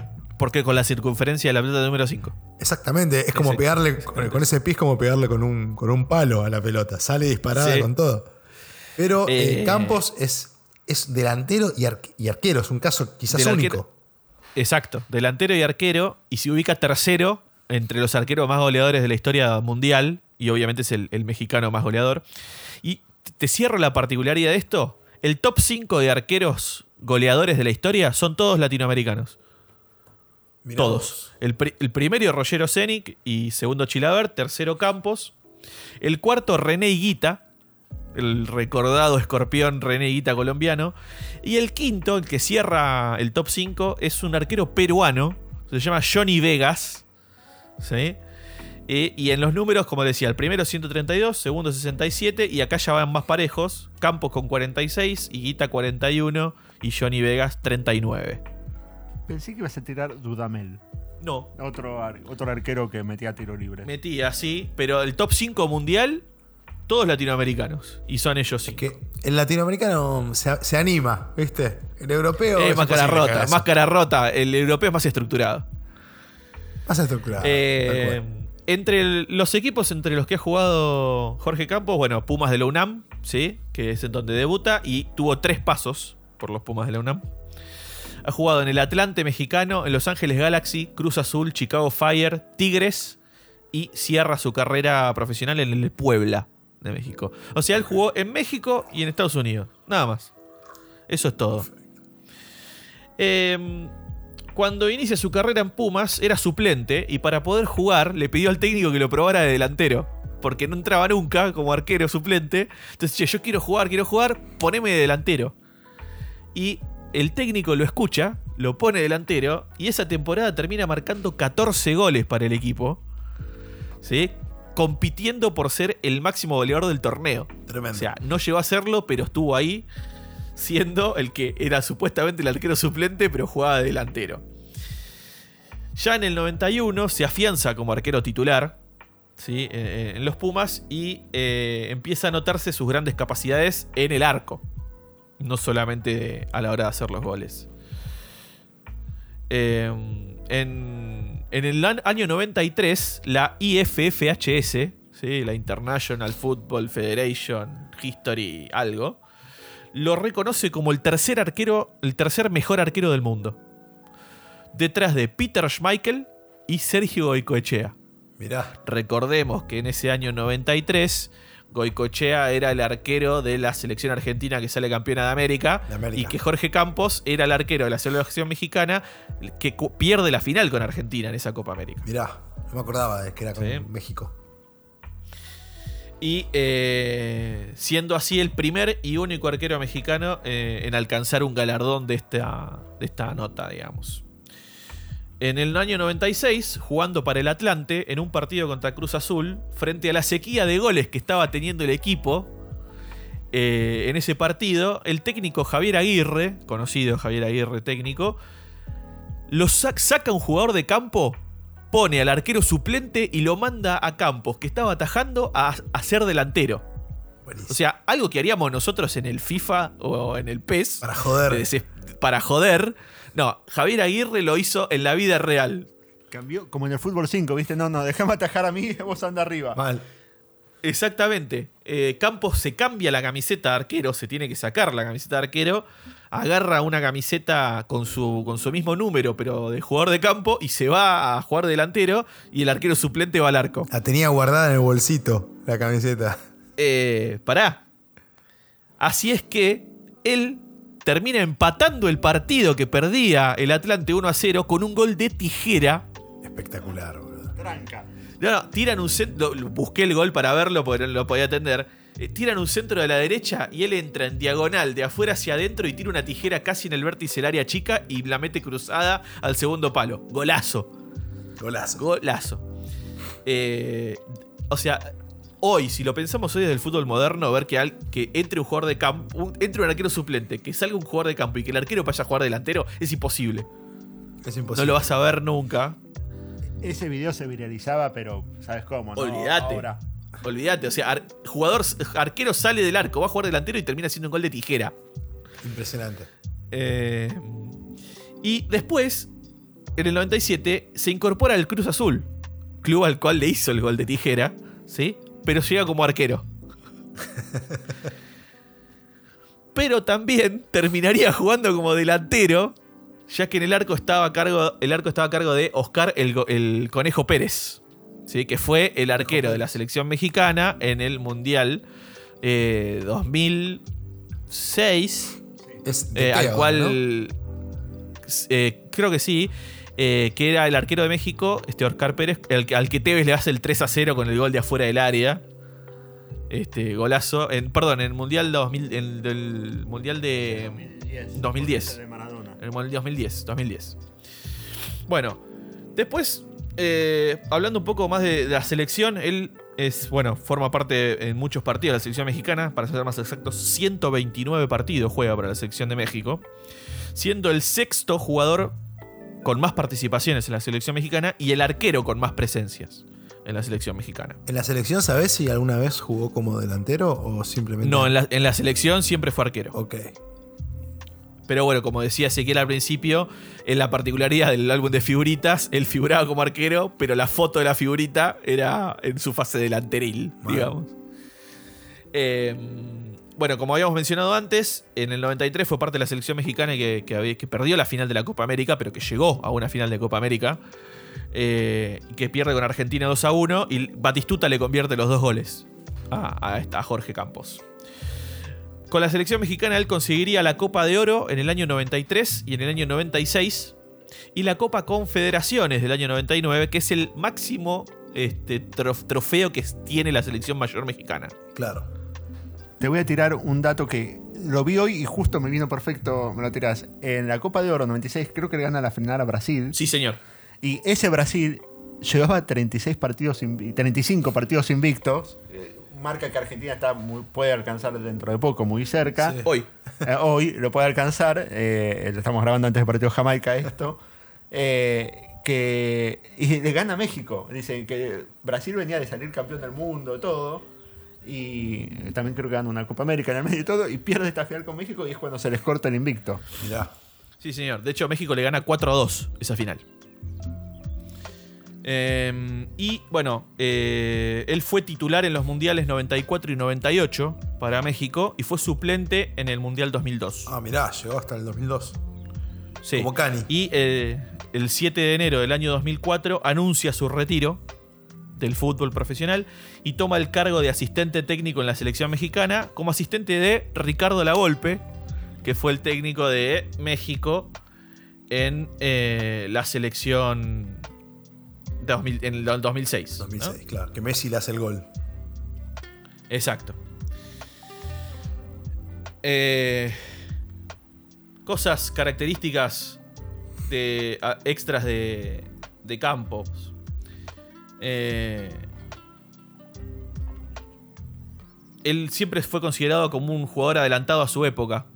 Porque con la circunferencia de la pelota número 5. Exactamente, es como sí. pegarle con, con ese pie, es como pegarle con un, con un palo a la pelota, sale disparada Sí. con todo. Pero eh, Eh. Campos es, es delantero y, arque- y arquero, es un caso quizás único. Exacto. Delantero y arquero. Y se ubica tercero entre los arqueros más goleadores de la historia mundial. Y obviamente es el, el mexicano más goleador. Y te cierro la particularidad de esto. El top 5 de arqueros goleadores de la historia son todos latinoamericanos. Mirá todos. El, pri- el primero Rogero Zenic y segundo Chilaver, tercero Campos. El cuarto René Higuita, el recordado escorpión René Higuita colombiano. Y el quinto, el que cierra el top 5, es un arquero peruano, se llama Johnny Vegas. ¿sí? Eh, y en los números, como decía, el primero 132, segundo 67, y acá ya van más parejos. Campos con 46, Higuita 41 y Johnny Vegas 39. Pensé que ibas a tirar Dudamel. No, Otro, ar- otro arquero que metía tiro libre. Metí así, pero el top 5 mundial, todos latinoamericanos. Y son ellos Es cinco. que el latinoamericano se, se anima, ¿viste? El europeo. Eh, es más cara rota, más cara rota. El europeo es más estructurado. Más estructurado. Eh, entre el- los equipos entre los que ha jugado Jorge Campos, bueno, Pumas de la UNAM, ¿sí? Que es en donde debuta y tuvo tres pasos por los Pumas de la UNAM. Ha jugado en el Atlante mexicano, en Los Ángeles Galaxy, Cruz Azul, Chicago Fire, Tigres y cierra su carrera profesional en el Puebla de México. O sea, él jugó en México y en Estados Unidos. Nada más. Eso es todo. Eh, cuando inicia su carrera en Pumas era suplente y para poder jugar le pidió al técnico que lo probara de delantero. Porque no entraba nunca como arquero suplente. Entonces, che, yo quiero jugar, quiero jugar, poneme de delantero. Y el técnico lo escucha, lo pone delantero y esa temporada termina marcando 14 goles para el equipo. ¿Sí? Compitiendo por ser el máximo goleador del torneo. Tremendo. O sea, no llegó a serlo, pero estuvo ahí siendo el que era supuestamente el arquero suplente, pero jugaba de delantero. Ya en el 91 se afianza como arquero titular ¿sí? eh, en los Pumas y eh, empieza a notarse sus grandes capacidades en el arco, no solamente a la hora de hacer los goles. Eh, en, en el año 93, la IFFHS, ¿sí? la International Football Federation History algo, lo reconoce como el tercer arquero, el tercer mejor arquero del mundo. Detrás de Peter Schmeichel y Sergio Goicoechea. Mirá. Recordemos que en ese año 93 Goicochea era el arquero de la selección argentina que sale campeona de América, De América. y que Jorge Campos era el arquero de la selección mexicana que pierde la final con Argentina en esa Copa América. Mirá. No me acordaba de que era con Sí. México. Y eh, siendo así el primer y único arquero mexicano eh, en alcanzar un galardón de esta, de esta nota, digamos. En el año 96, jugando para el Atlante en un partido contra Cruz Azul, frente a la sequía de goles que estaba teniendo el equipo, eh, en ese partido, el técnico Javier Aguirre, conocido Javier Aguirre técnico, lo sac- saca un jugador de campo, pone al arquero suplente y lo manda a Campos, que estaba atajando, a, a ser delantero. Buenísimo. O sea, algo que haríamos nosotros en el FIFA o en el PES. Para joder. Para joder. No, Javier Aguirre lo hizo en la vida real. Cambió como en el fútbol 5, ¿viste? No, no, déjame atajar a mí, vos anda arriba. Mal. Exactamente. Eh, Campos se cambia la camiseta de arquero, se tiene que sacar la camiseta de arquero, agarra una camiseta con su, con su mismo número, pero de jugador de campo, y se va a jugar delantero, y el arquero suplente va al arco. La tenía guardada en el bolsito, la camiseta. Eh, pará. Así es que él termina empatando el partido que perdía el Atlante 1 a 0 con un gol de tijera. Espectacular, boludo. Tranca. No, no, tiran un centro. Busqué el gol para verlo porque no lo podía atender. Eh, tiran un centro de la derecha y él entra en diagonal de afuera hacia adentro y tira una tijera casi en el vértice del área chica y la mete cruzada al segundo palo. Golazo. Golazo. Golazo. Eh, o sea, hoy, si lo pensamos hoy desde el fútbol moderno, ver que, al- que entre un jugador de campo, un- entre un arquero suplente, que salga un jugador de campo y que el arquero vaya a jugar delantero, es imposible. Es No imposible. lo vas a ver nunca. Ese video se viralizaba, pero ¿sabes cómo? No? Olvídate. Ahora. Olvídate, o sea, ar- jugador, arquero sale del arco, va a jugar delantero y termina haciendo un gol de tijera. Impresionante. Eh, y después, en el 97, se incorpora al Cruz Azul, club al cual le hizo el gol de tijera, ¿sí? Pero llega como arquero. Pero también terminaría jugando como delantero, ya que en el arco estaba a cargo, el arco estaba a cargo de Oscar el, el Conejo Pérez, ¿sí? que fue el arquero de la selección mexicana en el Mundial eh, 2006 Es de eh, al cual eh, creo que sí, eh, que era el arquero de México, este Oscar Pérez, el que- al que Tevez le hace el 3 a 0 con el gol de afuera del área. Este golazo, en, perdón, en el Mundial 2000, en el Mundial de 2010. De Maradona. En el Mundial 2010, 2010. Bueno, después, eh, hablando un poco más de, de la selección, él es, bueno, forma parte en muchos partidos de la selección mexicana, para ser más exactos, 129 partidos juega para la selección de México, siendo el sexto jugador con más participaciones en la selección mexicana y el arquero con más presencias en la selección mexicana. ¿En la selección sabes si alguna vez jugó como delantero o simplemente.? No, en la, en la selección siempre fue arquero. Ok. Pero bueno, como decía Ezequiel al principio, en la particularidad del álbum de figuritas, él figuraba como arquero, pero la foto de la figurita era en su fase delanteril, digamos. Eh, bueno, como habíamos mencionado antes, en el 93 fue parte de la selección mexicana que, perdió la final de la Copa América, pero que llegó a una final de Copa América, eh, que pierde con Argentina 2 a 1, y Batistuta le convierte los dos goles a, a Jorge Campos. Con la selección mexicana él conseguiría la Copa de Oro en el año 93 y en el año 96. Y la Copa Confederaciones del año 99, que es el máximo este, trofeo que tiene la selección mayor mexicana. Claro. Te voy a tirar un dato que lo vi hoy y justo me vino perfecto, me lo tirás. En la Copa de Oro 96 creo que le gana la final a Brasil. Sí, señor. Y ese Brasil llevaba 36 partidos 35 partidos invictos. Eh, marca que Argentina está puede alcanzar dentro de poco, muy cerca. Hoy. Eh, hoy lo puede alcanzar. Eh, lo estamos grabando antes del partido Jamaica esto. que y le gana México. Dicen que Brasil venía de salir campeón del mundo, todo. Y también creo que gana una Copa América en el medio y todo. Y pierde esta final con México y es cuando se les corta el invicto. Mirá. Sí, señor. De hecho, México le gana 4 a 2 esa final. Em, y bueno, eh, él fue titular en los mundiales 94 y 98 para México y fue suplente en el mundial 2002. Ah, mirá, llegó hasta el 2002. Sí. Como Cani. Y eh, el 7 de enero del año 2004 anuncia su retiro del fútbol profesional y toma el cargo de asistente técnico en la selección mexicana como asistente de Ricardo Lagolpe, que fue el técnico de México en eh, la selección en el 2006. 2006, claro. Que Messi le hace el gol. Exacto. Eh, cosas características de extras de, de campos. Eh, él siempre fue considerado como un jugador adelantado a su época.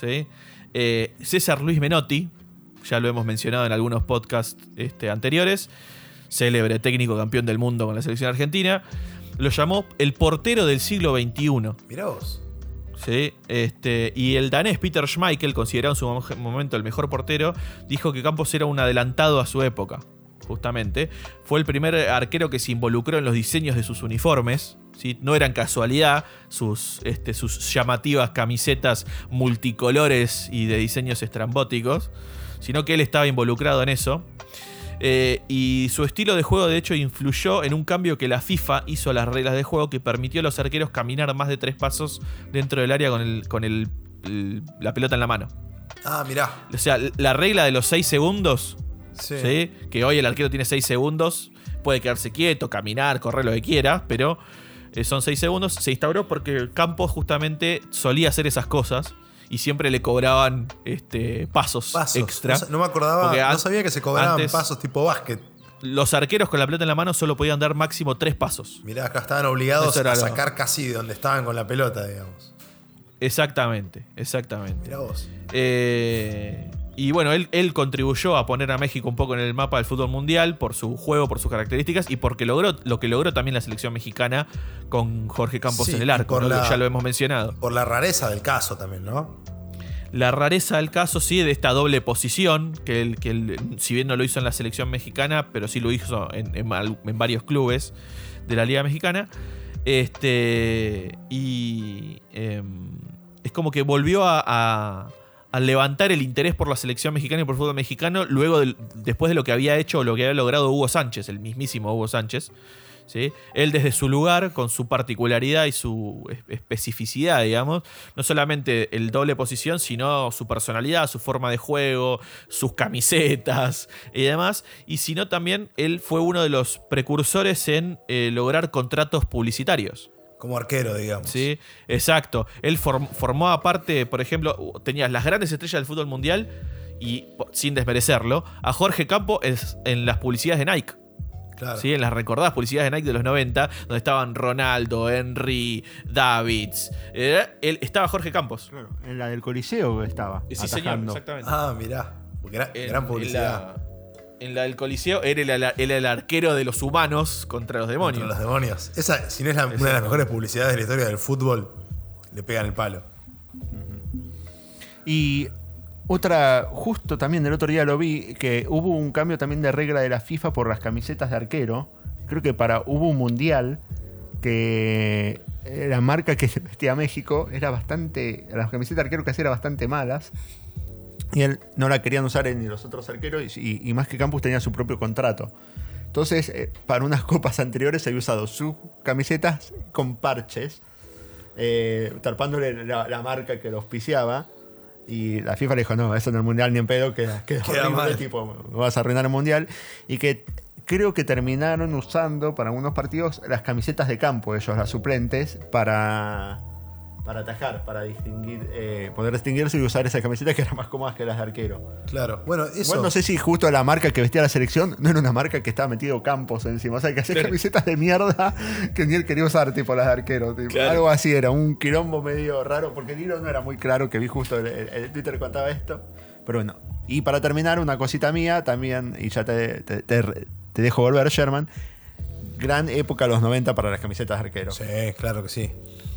¿sí? Eh, César Luis Menotti, ya lo hemos mencionado en algunos podcasts este, anteriores, célebre técnico campeón del mundo con la selección argentina, lo llamó el portero del siglo XXI. Mirá vos. Sí, este, y el danés Peter Schmeichel, considerado en su momento el mejor portero, dijo que Campos era un adelantado a su época, justamente. Fue el primer arquero que se involucró en los diseños de sus uniformes. ¿sí? No eran casualidad sus, este, sus llamativas camisetas multicolores y de diseños estrambóticos, sino que él estaba involucrado en eso. Eh, y su estilo de juego, de hecho, influyó en un cambio que la FIFA hizo a las reglas de juego que permitió a los arqueros caminar más de tres pasos dentro del área con, el, con el, la pelota en la mano. Ah, mirá. O sea, la regla de los seis segundos, sí. que hoy el arquero tiene seis segundos, puede quedarse quieto, caminar, correr lo que quiera, pero eh, son seis segundos, se instauró porque Campos justamente solía hacer esas cosas y siempre le cobraban este, pasos, extra. No, me acordaba, no sabía que se cobraban pasos tipo básquet. Los arqueros con la pelota en la mano solo podían dar máximo tres pasos. Mirá, acá estaban obligados a sacar casi de donde estaban con la pelota, digamos. Exactamente, exactamente. Mirá vos. Eh, y bueno, él, él, contribuyó a poner a México un poco en el mapa del fútbol mundial por su juego, por sus características y porque logró lo que logró también la selección mexicana con Jorge Campos en el arco, ya lo hemos mencionado. Por la rareza del caso también, ¿no? La rareza del caso, sí, de esta doble posición, que, él, que si bien no lo hizo en la selección mexicana, pero sí lo hizo en, varios clubes de la Liga Mexicana. Este. Y. Em, es como que volvió a al levantar el interés por la selección mexicana y por el fútbol mexicano, luego después de lo que había hecho o lo que había logrado Hugo Sánchez, el mismísimo Hugo Sánchez. ¿sí? Él desde su lugar, con su particularidad y su especificidad, digamos, no solamente el doble posición, sino su personalidad, su forma de juego, sus camisetas y demás, y sino también él fue uno de los precursores en eh, lograr contratos publicitarios. Como arquero, digamos. Sí, exacto. Él formó aparte, por ejemplo, tenías las grandes estrellas del fútbol mundial y, sin desmerecerlo, a Jorge Campo en las publicidades de Nike. Claro. ¿Sí? En las recordadas publicidades de Nike de los 90, donde estaban Ronaldo, Henry, Davids. Eh, él, estaba Jorge Campos. Claro, en la del Coliseo estaba. Sí, señor, exactamente. Ah, mirá. Gran, publicidad en la del Coliseo, era el, arquero de los humanos contra los demonios. Contra los demonios. Esa, si no es una de las mejores publicidades de la historia del fútbol, le pegan el palo. Y otra, justo también del otro día lo vi, que hubo un cambio también de regla de la FIFA por las camisetas de arquero. Creo que para hubo un mundial que la marca que vestía México era bastante. Las camisetas de arquero casi eran bastante malas. Y él no la querían usar ni los otros arqueros y, más que Campus tenía su propio contrato. Entonces, eh, para unas copas anteriores había usado sus camisetas con parches, eh, tapándole la, marca que lo auspiciaba. Y la FIFA le dijo, no, eso en el Mundial ni en pedo, queda, queda, Queda mal. tipo, vas a arruinar el Mundial. Y que creo que terminaron usando para algunos partidos las camisetas de campo, ellos, las suplentes, para, para atajar, para distinguir, eh, poder distinguirse y usar esas camisetas que eran más cómodas que las de arquero. Claro. Bueno, eso. Igual no sé si justo la marca que vestía la selección no era una marca que estaba metido Campos encima. O sea, que hacía Claro. camisetas de mierda que ni él quería usar, tipo las de arquero. tipo. Claro. Algo así era, un quilombo medio raro, porque el hilo no era muy claro que vi justo el, el- el Twitter contaba esto. Pero bueno, y para terminar, una cosita mía también, y ya te, te- te- te dejo volver, Sherman. Gran época los 90 para las camisetas de arquero. Sí, claro que sí.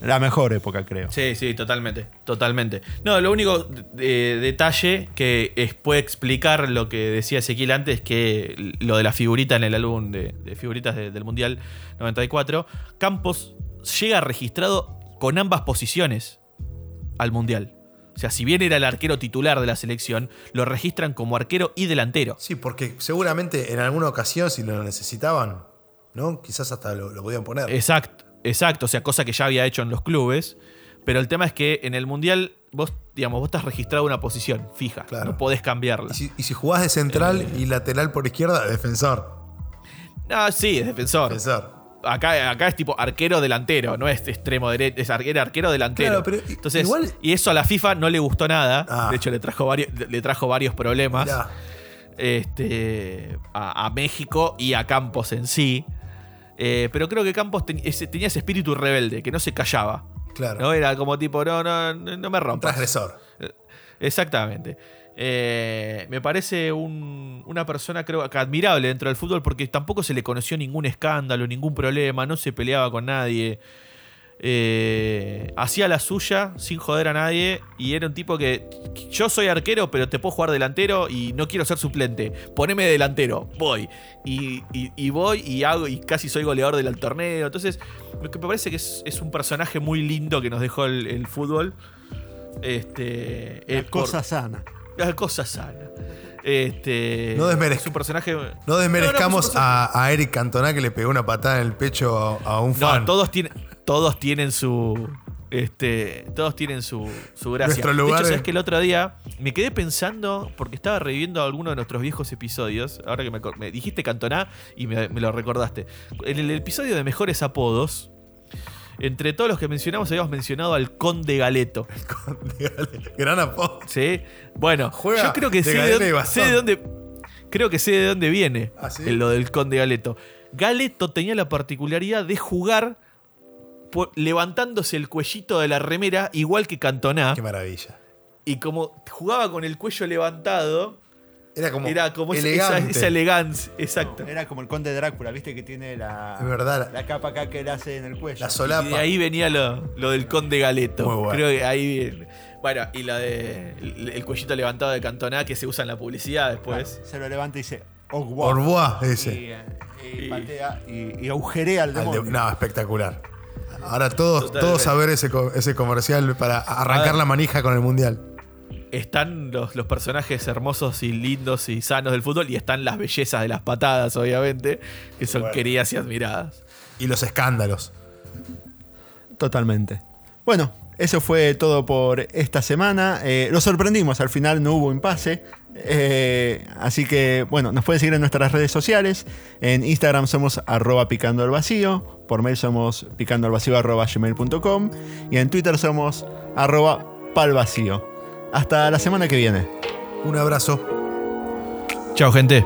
La mejor época, creo. Sí, sí, totalmente. Totalmente. No, lo único eh, detalle que es- puede explicar lo que decía Ezequiel antes, que lo de la figurita en el álbum de, de figuritas de- del Mundial 94, Campos llega registrado con ambas posiciones al Mundial. O sea, si bien era el arquero titular de la selección, lo registran como arquero y delantero. Sí, porque seguramente en alguna ocasión, si lo necesitaban, ¿no? Quizás hasta lo, lo podían poner. Exacto, exacto. O sea, cosa que ya había hecho en los clubes. Pero el tema es que en el Mundial, vos, digamos, vos estás registrado una posición fija. Claro. No podés cambiarla. Y si, y si jugás de central Eh. y lateral por izquierda, defensor. No, sí, es defensor. Defensor. Acá, acá es tipo arquero delantero, no es extremo derecho, es arquero, arquero delantero. Claro, pero Entonces, igual- y eso a la FIFA no le gustó nada. Ah. De hecho, le trajo varios, le trajo varios problemas Mirá, este, a, a México y a Campos en sí. Eh, pero creo que Campos ten- ese- tenía ese espíritu rebelde, que no se callaba. claro. ¿no? Era como tipo, no, no, no me Un rompas. transgresor. Exactamente. Eh, me parece un- una persona, creo que admirable dentro del fútbol porque tampoco se le conoció ningún escándalo, ningún problema, no se peleaba con nadie. Eh, hacía la suya sin joder a nadie y era un tipo que yo soy arquero pero te puedo jugar delantero y no quiero ser suplente poneme de delantero voy y, y- y voy y hago y casi soy goleador del torneo entonces me parece que es, es un personaje muy lindo que nos dejó el, el fútbol este La eh, por- cosa sana. la cosa sana. Este, No personaje. No desmerezcamos No, no, a, a Eric Cantona que le pegó una patada en el pecho a, a un No, fan. todos tienen, todos tienen su. Este, todos tienen su, su gracia. Nuestro de lugar hecho, es- sabes que el otro día me quedé pensando, porque estaba reviviendo algunos de nuestros viejos episodios. Ahora que me, me dijiste Cantoná y me, me lo recordaste. En el episodio de Mejores Apodos, entre todos los que mencionamos, habíamos mencionado al Conde Galeto. Gran apodo. ¿Sí? Bueno, Juega yo creo que sé de, dónde, sé de dónde. Creo que sé de dónde viene ¿Ah, sí? lo del Conde Galeto. Galeto tenía la particularidad de jugar levantándose el cuellito de la remera, igual que Cantona. Qué maravilla. Y como jugaba con el cuello levantado, Era como, era como esa- elegante. Esa, esa elegancia. Exacto. Era como el conde Drácula, viste que tiene la, Es verdad. la capa acá que él hace en el cuello. La Y solapa. de ahí venía lo, lo del Conde Galeto. Muy bueno. Creo que ahí viene. Bueno, y la de el, el cuellito levantado de Cantona que se usa en la publicidad después. Se lo levanta y dice, Y, ese. eh, y Y- patea y, y agujerea al Al de- demonio. no, espectacular. Ahora todos, todos a ver ese, ese comercial para arrancar A ver. la manija con el mundial. están los, los personajes hermosos y lindos y sanos del fútbol y están las bellezas de las patadas, obviamente, que son Bueno. queridas y admiradas. Y los escándalos. Totalmente. Bueno, eso fue todo por esta semana. Eh, lo sorprendimos, al final no hubo impasse. Eh, así que, bueno, nos pueden seguir en nuestras redes sociales. En Instagram somos arroba picando al vacío. Por mail somos picando al vacío arroba gmail.com. Y en Twitter somos arroba palvacío. Hasta la semana que viene. Un abrazo. Chao, gente.